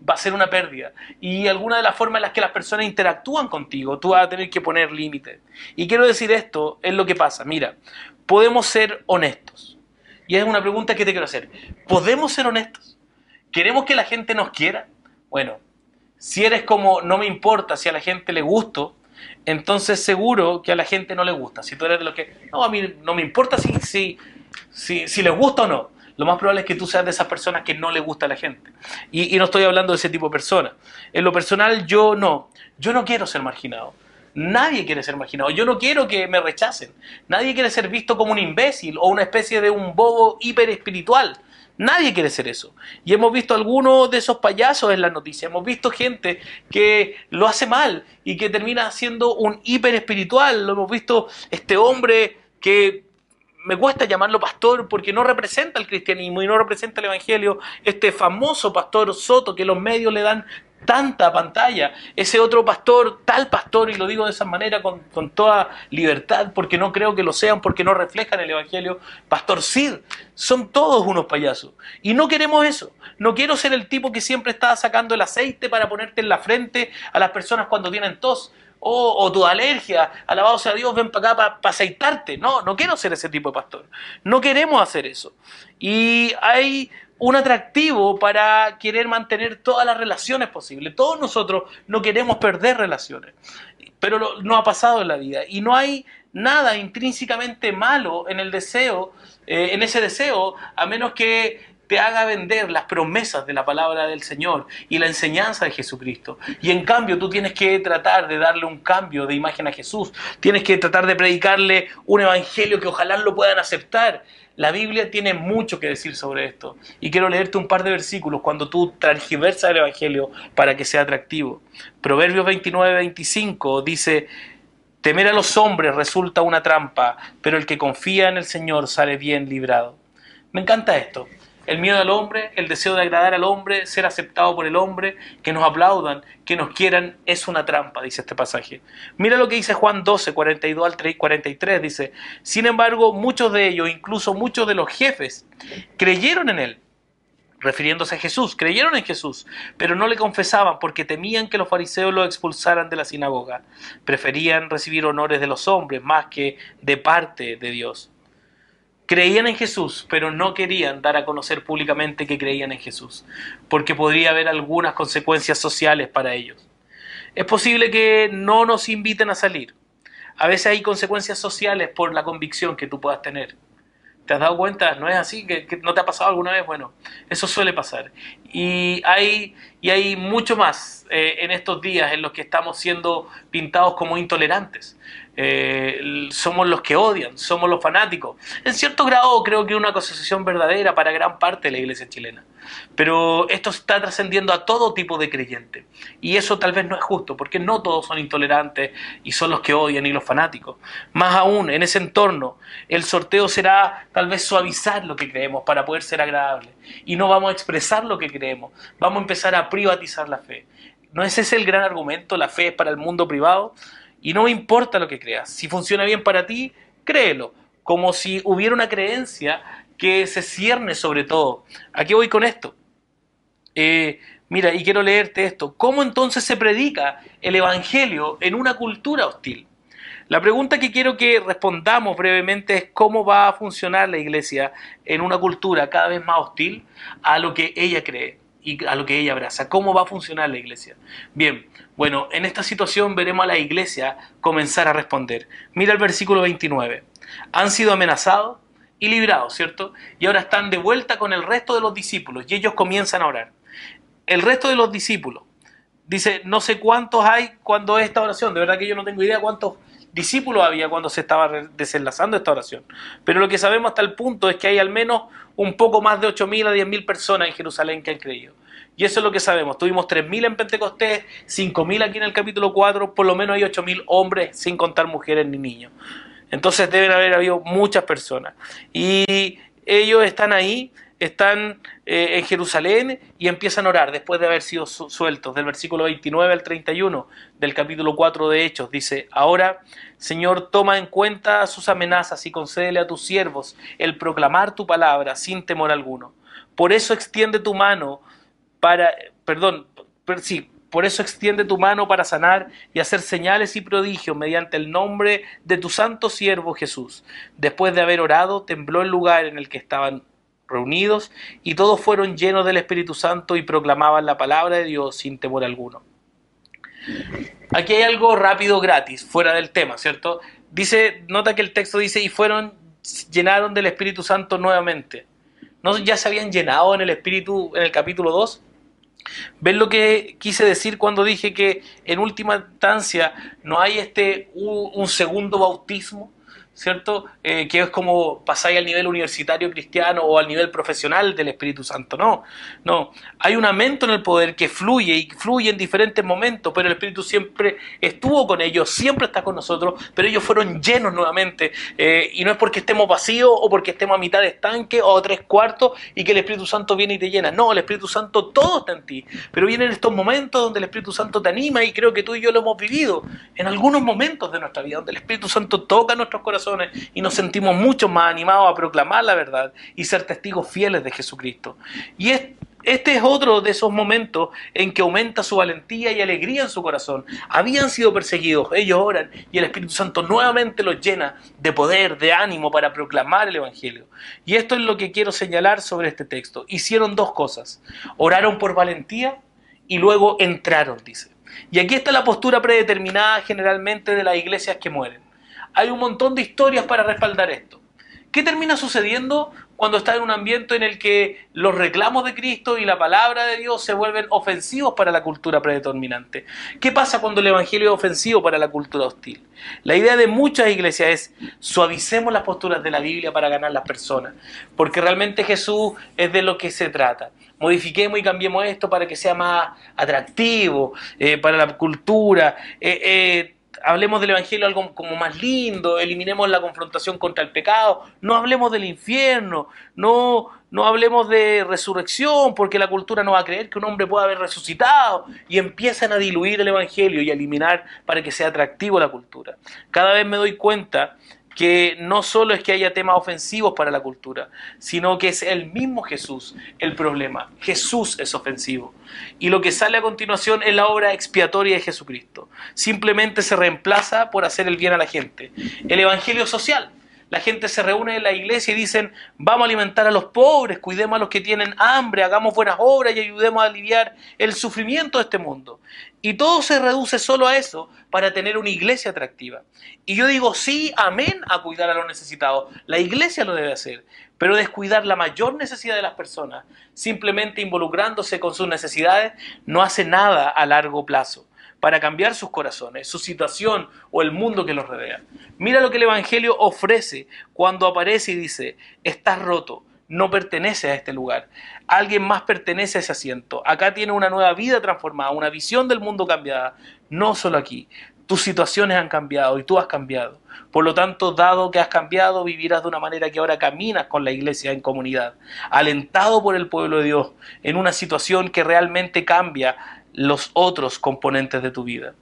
va a ser una pérdida. Y alguna de las formas en las que las personas interactúan contigo, tú vas a tener que poner límites. Y quiero decir esto, es lo que pasa. Mira, podemos ser honestos. Y es una pregunta que te quiero hacer. ¿Podemos ser honestos? ¿Queremos que la gente nos quiera? Bueno, si eres como no me importa si a la gente le gusto, entonces seguro que a la gente no le gusta. Si tú eres de los que, no, a mí no me importa si, si, si, si les gusta o no. Lo más probable es que tú seas de esas personas que no le gusta a la gente. Y, y no estoy hablando de ese tipo de personas. En lo personal, yo no. Yo no quiero ser marginado. Nadie quiere ser marginado. Yo no quiero que me rechacen. Nadie quiere ser visto como un imbécil o una especie de un bobo hiper espiritual. Nadie quiere ser eso. Y hemos visto algunos de esos payasos en las noticias. Hemos visto gente que lo hace mal y que termina siendo un hiper espiritual. Lo hemos visto este hombre que me cuesta llamarlo pastor porque no representa el cristianismo y no representa el evangelio. Este famoso pastor Soto que los medios le dan tanta pantalla. Ese otro pastor, tal pastor, y lo digo de esa manera con, toda libertad, porque no creo que lo sean, porque no reflejan el Evangelio, Pastor Sid, son todos unos payasos. Y no queremos eso. No quiero ser el tipo que siempre está sacando el aceite para ponerte en la frente a las personas cuando tienen tos. o tu alergia, alabado sea Dios, ven para acá para aceitarte. No, no quiero ser ese tipo de pastor. No queremos hacer eso. Y hay un atractivo para querer mantener todas las relaciones posibles. Todos nosotros no queremos perder relaciones, pero no ha pasado en la vida y no hay nada intrínsecamente malo en el deseo, eh, en ese deseo, a menos que te haga vender las promesas de la palabra del Señor y la enseñanza de Jesucristo. Y en cambio tú tienes que tratar de darle un cambio de imagen a Jesús. Tienes que tratar de predicarle un evangelio que ojalá lo puedan aceptar. La Biblia tiene mucho que decir sobre esto. Y quiero leerte un par de versículos cuando tú transgiversas el evangelio para que sea atractivo. Proverbios 29, 25 dice... Temer a los hombres resulta una trampa, pero el que confía en el Señor sale bien librado. Me encanta esto el miedo al hombre, el deseo de agradar al hombre, ser aceptado por el hombre, que nos aplaudan, que nos quieran, es una trampa, dice este pasaje. Mira lo que dice Juan 12, 42 al 43, dice, sin embargo, muchos de ellos, incluso muchos de los jefes, creyeron en él, refiriéndose a Jesús, creyeron en Jesús, pero no le confesaban porque temían que los fariseos lo expulsaran de la sinagoga. Preferían recibir honores de los hombres más que de parte de Dios creían en Jesús, pero no querían dar a conocer públicamente que creían en Jesús, porque podría haber algunas consecuencias sociales para ellos. Es posible que no nos inviten a salir. A veces hay consecuencias sociales por la convicción que tú puedas tener. ¿Te has dado cuenta? ¿No es así? ¿Que, no te ha pasado alguna vez? Bueno, eso suele pasar. Y hay, y hay mucho más eh, en estos días en los que estamos siendo pintados como intolerantes. Eh, somos los que odian, somos los fanáticos. En cierto grado creo que una asociación verdadera para gran parte de la iglesia chilena. Pero esto está trascendiendo a todo tipo de creyente. Y eso tal vez no es justo, porque no todos son intolerantes y son los que odian y los fanáticos. Más aún, en ese entorno, el sorteo será tal vez suavizar lo que creemos para poder ser agradable. Y no vamos a expresar lo que creemos, vamos a empezar a privatizar la fe. ¿No es ese el gran argumento? La fe es para el mundo privado. Y no me importa lo que creas. Si funciona bien para ti, créelo. Como si hubiera una creencia que se cierne sobre todo. ¿A qué voy con esto? Eh, mira, y quiero leerte esto. ¿Cómo entonces se predica el Evangelio en una cultura hostil? La pregunta que quiero que respondamos brevemente es cómo va a funcionar la iglesia en una cultura cada vez más hostil a lo que ella cree y a lo que ella abraza. ¿Cómo va a funcionar la iglesia? Bien, bueno, en esta situación veremos a la iglesia comenzar a responder. Mira el versículo 29. Han sido amenazados y librados, ¿cierto? Y ahora están de vuelta con el resto de los discípulos y ellos comienzan a orar. El resto de los discípulos, dice, no sé cuántos hay cuando esta oración, de verdad que yo no tengo idea cuántos discípulos había cuando se estaba desenlazando esta oración. Pero lo que sabemos hasta el punto es que hay al menos un poco más de 8.000 a 10.000 personas en Jerusalén que han creído. Y eso es lo que sabemos. Tuvimos 3.000 en Pentecostés, 5.000 aquí en el capítulo 4, por lo menos hay 8.000 hombres, sin contar mujeres ni niños. Entonces deben haber habido muchas personas. Y ellos están ahí, están eh, en Jerusalén y empiezan a orar después de haber sido sueltos. Del versículo 29 al 31 del capítulo 4 de Hechos dice, ahora Señor, toma en cuenta sus amenazas y concédele a tus siervos el proclamar tu palabra sin temor alguno. Por eso extiende tu mano para, perdón, sí, por eso extiende tu mano para sanar y hacer señales y prodigios mediante el nombre de tu santo siervo Jesús. Después de haber orado, tembló el lugar en el que estaban reunidos y todos fueron llenos del Espíritu Santo y proclamaban la palabra de Dios sin temor alguno. Aquí hay algo rápido gratis, fuera del tema, ¿cierto? Dice, nota que el texto dice, y fueron, llenaron del Espíritu Santo nuevamente. ¿No ya se habían llenado en el Espíritu en el capítulo 2? ¿Ven lo que quise decir cuando dije que en última instancia no hay este un segundo bautismo? ¿Cierto? Eh, que es como pasáis al nivel universitario cristiano o al nivel profesional del Espíritu Santo. No, no. Hay un aumento en el poder que fluye y fluye en diferentes momentos, pero el Espíritu siempre estuvo con ellos, siempre está con nosotros, pero ellos fueron llenos nuevamente. Eh, y no es porque estemos vacíos o porque estemos a mitad de estanque o a tres cuartos y que el Espíritu Santo viene y te llena. No, el Espíritu Santo todo está en ti. Pero vienen estos momentos donde el Espíritu Santo te anima y creo que tú y yo lo hemos vivido en algunos momentos de nuestra vida, donde el Espíritu Santo toca nuestros corazones y nos sentimos mucho más animados a proclamar la verdad y ser testigos fieles de Jesucristo. Y este es otro de esos momentos en que aumenta su valentía y alegría en su corazón. Habían sido perseguidos, ellos oran y el Espíritu Santo nuevamente los llena de poder, de ánimo para proclamar el Evangelio. Y esto es lo que quiero señalar sobre este texto. Hicieron dos cosas. Oraron por valentía y luego entraron, dice. Y aquí está la postura predeterminada generalmente de las iglesias que mueren hay un montón de historias para respaldar esto. ¿Qué termina sucediendo cuando está en un ambiente en el que los reclamos de Cristo y la palabra de Dios se vuelven ofensivos para la cultura predeterminante? ¿Qué pasa cuando el Evangelio es ofensivo para la cultura hostil? La idea de muchas iglesias es suavicemos las posturas de la Biblia para ganar las personas, porque realmente Jesús es de lo que se trata. Modifiquemos y cambiemos esto para que sea más atractivo eh, para la cultura. Eh, eh, hablemos del Evangelio algo como más lindo, eliminemos la confrontación contra el pecado, no hablemos del infierno, no, no hablemos de resurrección, porque la cultura no va a creer que un hombre pueda haber resucitado, y empiezan a diluir el Evangelio y a eliminar para que sea atractivo la cultura. Cada vez me doy cuenta que no solo es que haya temas ofensivos para la cultura, sino que es el mismo Jesús el problema. Jesús es ofensivo. Y lo que sale a continuación es la obra expiatoria de Jesucristo. Simplemente se reemplaza por hacer el bien a la gente. El Evangelio social. La gente se reúne en la iglesia y dicen, vamos a alimentar a los pobres, cuidemos a los que tienen hambre, hagamos buenas obras y ayudemos a aliviar el sufrimiento de este mundo. Y todo se reduce solo a eso para tener una iglesia atractiva. Y yo digo, sí, amén, a cuidar a los necesitados. La iglesia lo debe hacer, pero descuidar la mayor necesidad de las personas, simplemente involucrándose con sus necesidades, no hace nada a largo plazo para cambiar sus corazones, su situación o el mundo que los rodea. Mira lo que el Evangelio ofrece cuando aparece y dice, estás roto, no pertenece a este lugar. Alguien más pertenece a ese asiento. Acá tiene una nueva vida transformada, una visión del mundo cambiada. No solo aquí. Tus situaciones han cambiado y tú has cambiado. Por lo tanto, dado que has cambiado, vivirás de una manera que ahora caminas con la iglesia en comunidad, alentado por el pueblo de Dios, en una situación que realmente cambia los otros componentes de tu vida.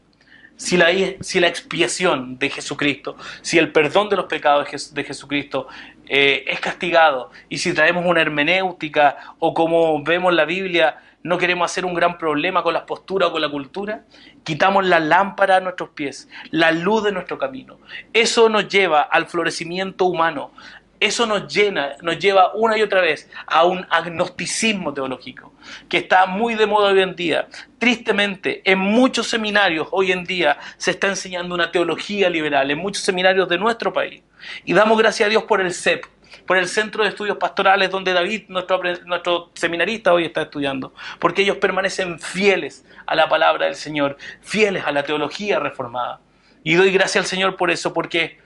Si la, si la expiación de Jesucristo, si el perdón de los pecados de Jesucristo eh, es castigado, y si traemos una hermenéutica o como vemos la Biblia, no queremos hacer un gran problema con las posturas o con la cultura, quitamos la lámpara a nuestros pies, la luz de nuestro camino. Eso nos lleva al florecimiento humano, eso nos llena, nos lleva una y otra vez a un agnosticismo teológico que está muy de moda hoy en día. Tristemente, en muchos seminarios hoy en día se está enseñando una teología liberal, en muchos seminarios de nuestro país. Y damos gracias a Dios por el CEP, por el Centro de Estudios Pastorales, donde David, nuestro, nuestro seminarista, hoy está estudiando, porque ellos permanecen fieles a la palabra del Señor, fieles a la teología reformada. Y doy gracias al Señor por eso, porque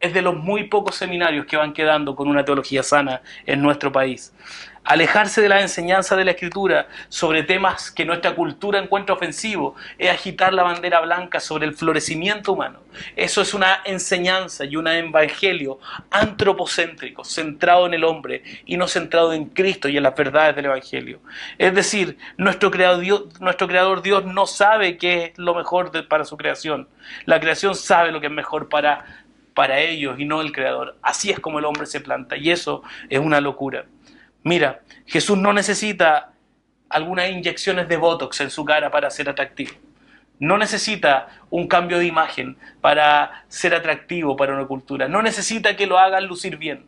es de los muy pocos seminarios que van quedando con una teología sana en nuestro país. Alejarse de la enseñanza de la Escritura sobre temas que nuestra cultura encuentra ofensivo es agitar la bandera blanca sobre el florecimiento humano. Eso es una enseñanza y un evangelio antropocéntrico, centrado en el hombre y no centrado en Cristo y en las verdades del evangelio. Es decir, nuestro creador Dios, nuestro creador Dios no sabe qué es lo mejor para su creación. La creación sabe lo que es mejor para para ellos y no el Creador. Así es como el hombre se planta y eso es una locura. Mira, Jesús no necesita algunas inyecciones de Botox en su cara para ser atractivo. No necesita un cambio de imagen para ser atractivo para una cultura. No necesita que lo hagan lucir bien.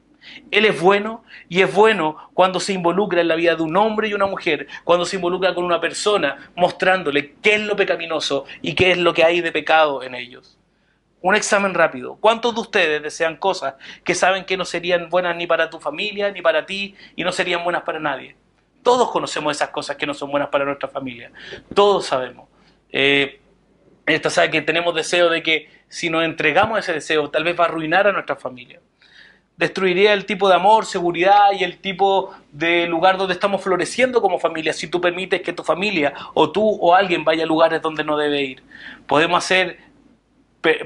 Él es bueno y es bueno cuando se involucra en la vida de un hombre y una mujer, cuando se involucra con una persona mostrándole qué es lo pecaminoso y qué es lo que hay de pecado en ellos. Un examen rápido. ¿Cuántos de ustedes desean cosas que saben que no serían buenas ni para tu familia, ni para ti, y no serían buenas para nadie? Todos conocemos esas cosas que no son buenas para nuestra familia. Todos sabemos. Eh, esta sabe que tenemos deseo de que si nos entregamos ese deseo, tal vez va a arruinar a nuestra familia. Destruiría el tipo de amor, seguridad y el tipo de lugar donde estamos floreciendo como familia si tú permites que tu familia o tú o alguien vaya a lugares donde no debe ir. Podemos hacer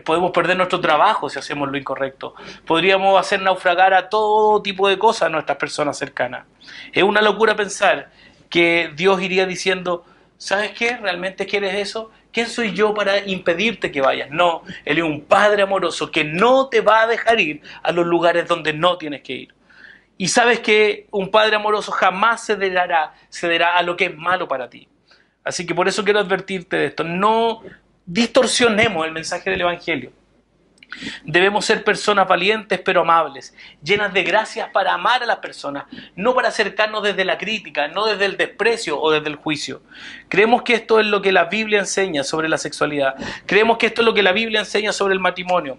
podemos perder nuestro trabajo si hacemos lo incorrecto. Podríamos hacer naufragar a todo tipo de cosas a nuestras personas cercanas. Es una locura pensar que Dios iría diciendo, ¿sabes qué? ¿Realmente quieres eso? ¿Quién soy yo para impedirte que vayas? No, Él es un Padre amoroso que no te va a dejar ir a los lugares donde no tienes que ir. Y sabes que un Padre amoroso jamás cederá, cederá a lo que es malo para ti. Así que por eso quiero advertirte de esto. No distorsionemos el mensaje del Evangelio. Debemos ser personas valientes pero amables, llenas de gracias para amar a las personas, no para acercarnos desde la crítica, no desde el desprecio o desde el juicio. Creemos que esto es lo que la Biblia enseña sobre la sexualidad. Creemos que esto es lo que la Biblia enseña sobre el matrimonio.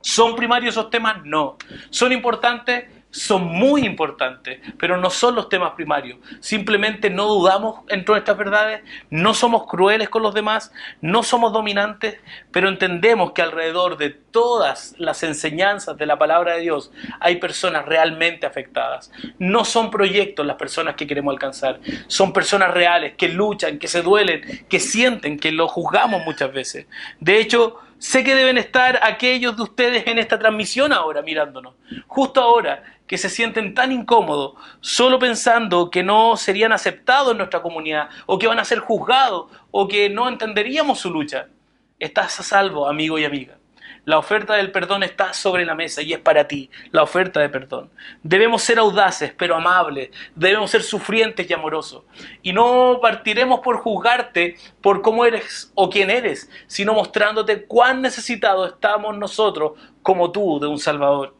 ¿Son primarios esos temas? No. ¿Son importantes? Son muy importantes, pero no son los temas primarios. Simplemente no dudamos en todas estas verdades, no somos crueles con los demás, no somos dominantes, pero entendemos que alrededor de todas las enseñanzas de la palabra de Dios hay personas realmente afectadas. No son proyectos las personas que queremos alcanzar, son personas reales que luchan, que se duelen, que sienten, que lo juzgamos muchas veces. De hecho, sé que deben estar aquellos de ustedes en esta transmisión ahora mirándonos, justo ahora, que se sienten tan incómodos solo pensando que no serían aceptados en nuestra comunidad o que van a ser juzgados o que no entenderíamos su lucha. Estás a salvo, amigo y amiga. La oferta del perdón está sobre la mesa y es para ti, la oferta de perdón. Debemos ser audaces, pero amables. Debemos ser sufrientes y amorosos. Y no partiremos por juzgarte por cómo eres o quién eres, sino mostrándote cuán necesitados estamos nosotros como tú de un Salvador.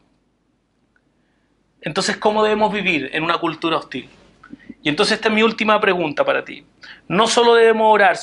Entonces, ¿cómo debemos vivir en una cultura hostil? Y entonces esta es mi última pregunta para ti. No solo debemos orar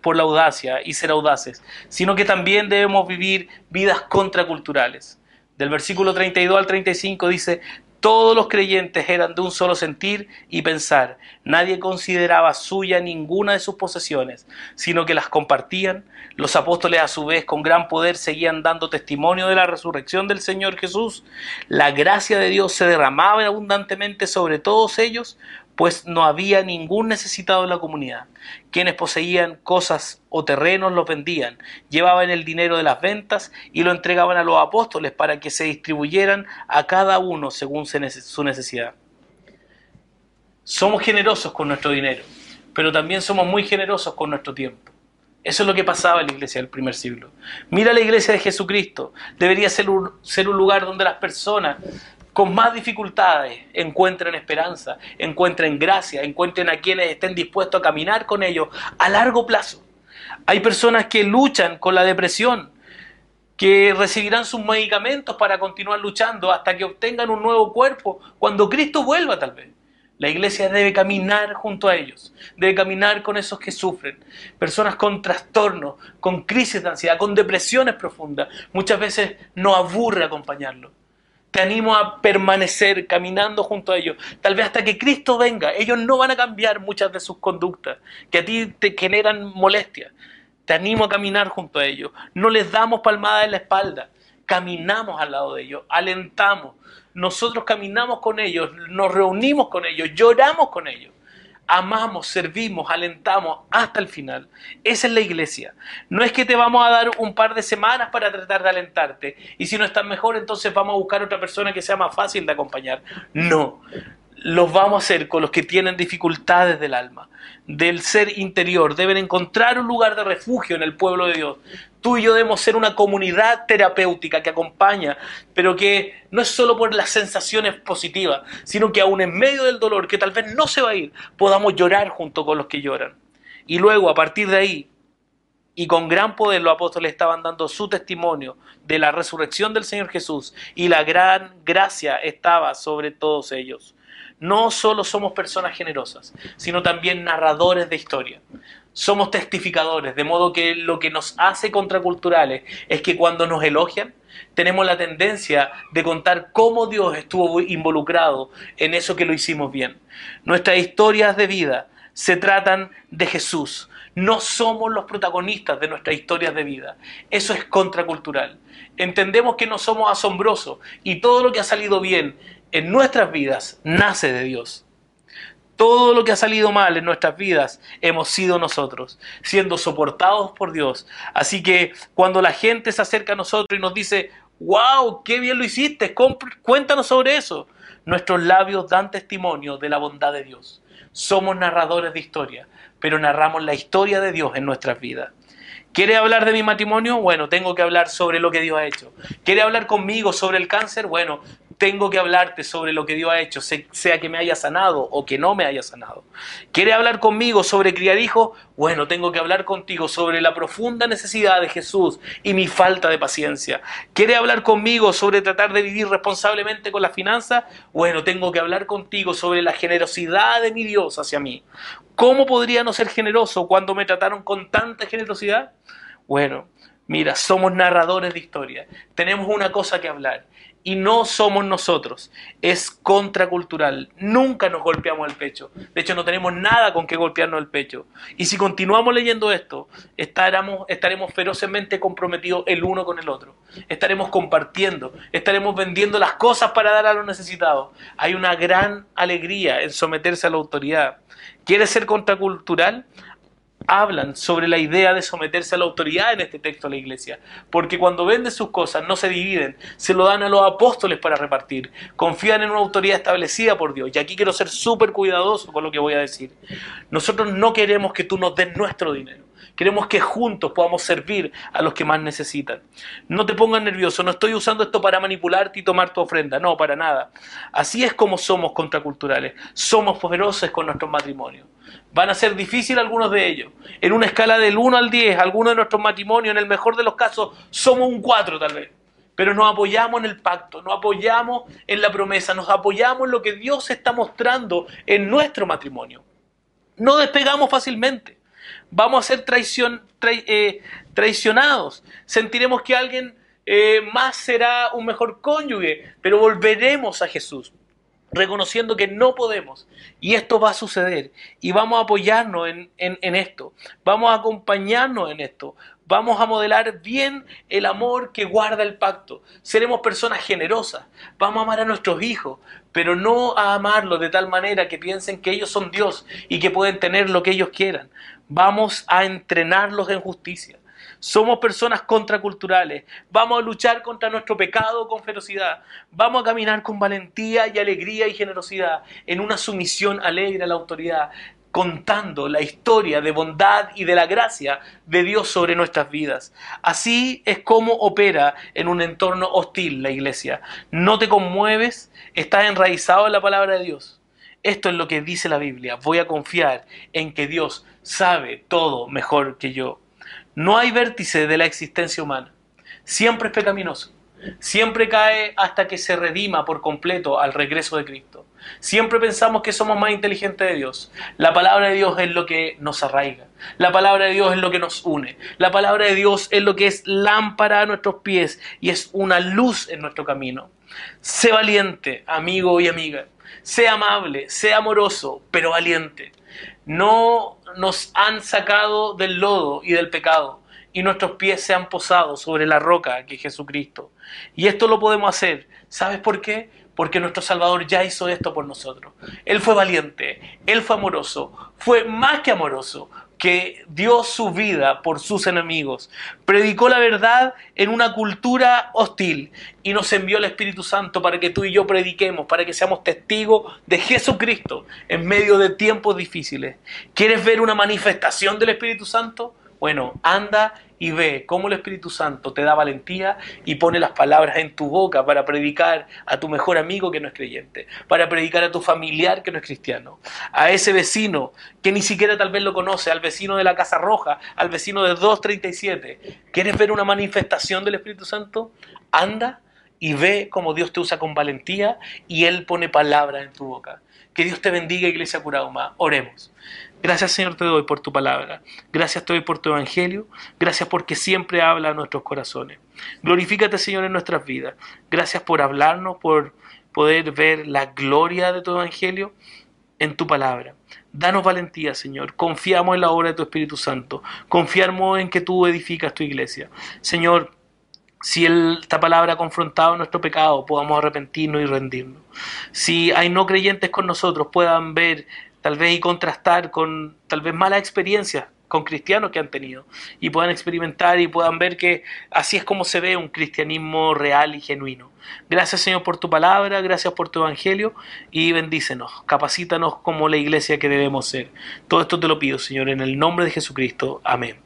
por la audacia y ser audaces, sino que también debemos vivir vidas contraculturales. Del versículo 32 al 35 dice, todos los creyentes eran de un solo sentir y pensar. Nadie consideraba suya ninguna de sus posesiones, sino que las compartían. Los apóstoles a su vez con gran poder seguían dando testimonio de la resurrección del Señor Jesús. La gracia de Dios se derramaba abundantemente sobre todos ellos pues no había ningún necesitado en la comunidad. Quienes poseían cosas o terrenos los vendían, llevaban el dinero de las ventas y lo entregaban a los apóstoles para que se distribuyeran a cada uno según su necesidad. Somos generosos con nuestro dinero, pero también somos muy generosos con nuestro tiempo. Eso es lo que pasaba en la iglesia del primer siglo. Mira la iglesia de Jesucristo. Debería ser un, ser un lugar donde las personas con más dificultades encuentren esperanza, encuentren gracia, encuentren a quienes estén dispuestos a caminar con ellos a largo plazo. Hay personas que luchan con la depresión, que recibirán sus medicamentos para continuar luchando hasta que obtengan un nuevo cuerpo cuando Cristo vuelva tal vez. La iglesia debe caminar junto a ellos, debe caminar con esos que sufren, personas con trastornos, con crisis de ansiedad, con depresiones profundas. Muchas veces nos aburre acompañarlos te animo a permanecer caminando junto a ellos. Tal vez hasta que Cristo venga. Ellos no van a cambiar muchas de sus conductas que a ti te generan molestia. Te animo a caminar junto a ellos. No les damos palmadas en la espalda. Caminamos al lado de ellos. Alentamos. Nosotros caminamos con ellos. Nos reunimos con ellos. Lloramos con ellos amamos, servimos, alentamos hasta el final. Esa es la iglesia. No es que te vamos a dar un par de semanas para tratar de alentarte y si no estás mejor entonces vamos a buscar otra persona que sea más fácil de acompañar. No, los vamos a hacer con los que tienen dificultades del alma, del ser interior. Deben encontrar un lugar de refugio en el pueblo de Dios. Tú y yo debemos ser una comunidad terapéutica que acompaña, pero que no es solo por las sensaciones positivas, sino que aún en medio del dolor, que tal vez no se va a ir, podamos llorar junto con los que lloran. Y luego, a partir de ahí, y con gran poder los apóstoles estaban dando su testimonio de la resurrección del Señor Jesús y la gran gracia estaba sobre todos ellos. No solo somos personas generosas, sino también narradores de historia somos testificadores, de modo que lo que nos hace contraculturales es que cuando nos elogian, tenemos la tendencia de contar cómo Dios estuvo involucrado en eso que lo hicimos bien. Nuestras historias de vida se tratan de Jesús. No somos los protagonistas de nuestras historias de vida. Eso es contracultural. Entendemos que no somos asombrosos y todo lo que ha salido bien en nuestras vidas nace de Dios. Todo lo que ha salido mal en nuestras vidas hemos sido nosotros, siendo soportados por Dios. Así que cuando la gente se acerca a nosotros y nos dice, wow, qué bien lo hiciste, cuéntanos sobre eso, nuestros labios dan testimonio de la bondad de Dios. Somos narradores de historia, pero narramos la historia de Dios en nuestras vidas. ¿Quiere hablar de mi matrimonio? Bueno, tengo que hablar sobre lo que Dios ha hecho. ¿Quiere hablar conmigo sobre el cáncer? Bueno, tengo que hablarte sobre lo que Dios ha hecho, sea que me haya sanado o que no me haya sanado. ¿Quiere hablar conmigo sobre criar hijos? Bueno, tengo que hablar contigo sobre la profunda necesidad de Jesús y mi falta de paciencia. ¿Quiere hablar conmigo sobre tratar de vivir responsablemente con las finanzas? Bueno, tengo que hablar contigo sobre la generosidad de mi Dios hacia mí. ¿Cómo podría no ser generoso cuando me trataron con tanta generosidad? Bueno, mira, somos narradores de historia. Tenemos una cosa que hablar y no somos nosotros. Es contracultural. Nunca nos golpeamos el pecho. De hecho, no tenemos nada con que golpearnos el pecho. Y si continuamos leyendo esto, estaremos, estaremos comprometidos el uno con el otro. Estaremos compartiendo, estaremos vendiendo las cosas para dar a los necesitados. Hay una gran alegría en someterse a la autoridad. ¿Quieres ser contracultural? Hablan sobre la idea de someterse a la autoridad en este texto de la iglesia, porque cuando venden sus cosas no se dividen, se lo dan a los apóstoles para repartir, confían en una autoridad establecida por Dios. Y aquí quiero ser súper cuidadoso con lo que voy a decir. Nosotros no queremos que tú nos des nuestro dinero. Queremos que juntos podamos servir a los que más necesitan. No te pongas nervioso, no estoy usando esto para manipularte y tomar tu ofrenda, no, para nada. Así es como somos contraculturales, somos poderosos con nuestros matrimonios. Van a ser difíciles algunos de ellos. En una escala del 1 al 10, algunos de nuestros matrimonios, en el mejor de los casos, somos un 4 tal vez. pero nos apoyamos en el pacto, nos apoyamos en la promesa, nos apoyamos en lo que Dios está mostrando en nuestro matrimonio. No despegamos fácilmente. Vamos a ser eh, traicionados. Sentiremos que alguien eh, más será un mejor cónyuge, pero volveremos a Jesús reconociendo que no podemos. Y esto va a suceder. Y vamos a apoyarnos en, en, esto. Vamos a acompañarnos en esto. Vamos a modelar bien el amor que guarda el pacto. Seremos personas generosas. Vamos a amar a nuestros hijos, pero no a amarlos de tal manera que piensen que ellos son Dios y que pueden tener lo que ellos quieran. Vamos a entrenarlos en justicia. Somos personas contraculturales. Vamos a luchar contra nuestro pecado con ferocidad. Vamos a caminar con valentía y alegría y generosidad en una sumisión alegre a la autoridad, contando la historia de bondad y de la gracia de Dios sobre nuestras vidas. Así es como opera en un entorno hostil la iglesia. No te conmueves, estás enraizado en la palabra de Dios. Esto es lo que dice la Biblia. Voy a confiar en que Dios sabe todo mejor que yo. No hay vértice de la existencia humana. Siempre es pecaminoso. Siempre cae hasta que se redima por completo al regreso de Cristo. Siempre pensamos que somos más inteligentes de Dios. La palabra de Dios es lo que nos arraiga. La palabra de Dios es lo que nos une. La palabra de Dios es lo que es lámpara a nuestros pies y es una luz en nuestro camino. Sé valiente, amigo y amiga. Sé amable, sé amoroso, pero valiente no nos han sacado del lodo y del pecado, y nuestros pies se han posado sobre la roca que es Jesucristo. Y esto lo podemos hacer. ¿Sabes por qué? Porque nuestro Salvador ya hizo esto por nosotros. Él fue valiente, Él fue amoroso, fue más que amoroso, que dio su vida por sus enemigos, predicó la verdad en una cultura hostil y nos envió el Espíritu Santo para que tú y yo prediquemos, para que seamos testigos de Jesucristo en medio de tiempos difíciles. ¿Quieres ver una manifestación del Espíritu Santo? Bueno, anda y ve cómo el Espíritu Santo te da valentía y pone las palabras en tu boca para predicar a tu mejor amigo que no es creyente, para predicar a tu familiar que no es cristiano, a ese vecino que ni siquiera tal vez lo conoce, al vecino de la Casa Roja, al vecino de 237. ¿Quieres ver una manifestación del Espíritu Santo? Anda y ve cómo Dios te usa con valentía y Él pone palabras en tu boca. Que Dios te bendiga, Iglesia Curauma. Oremos. Gracias Señor te doy por tu palabra. Gracias te doy por tu evangelio. Gracias porque siempre habla a nuestros corazones. Glorifícate Señor en nuestras vidas. Gracias por hablarnos, por poder ver la gloria de tu evangelio en tu palabra. Danos valentía, Señor. Confiamos en la obra de tu Espíritu Santo. Confiamos en que tú edificas tu iglesia. Señor, si esta palabra ha confrontado nuestro pecado, podamos arrepentirnos y rendirnos. Si hay no creyentes con nosotros, puedan ver tal vez y contrastar con tal vez malas experiencias con cristianos que han tenido y puedan experimentar y puedan ver que así es como se ve un cristianismo real y genuino. Gracias Señor por tu palabra, gracias por tu evangelio y bendícenos, capacítanos como la iglesia que debemos ser. Todo esto te lo pido Señor en el nombre de Jesucristo. Amén.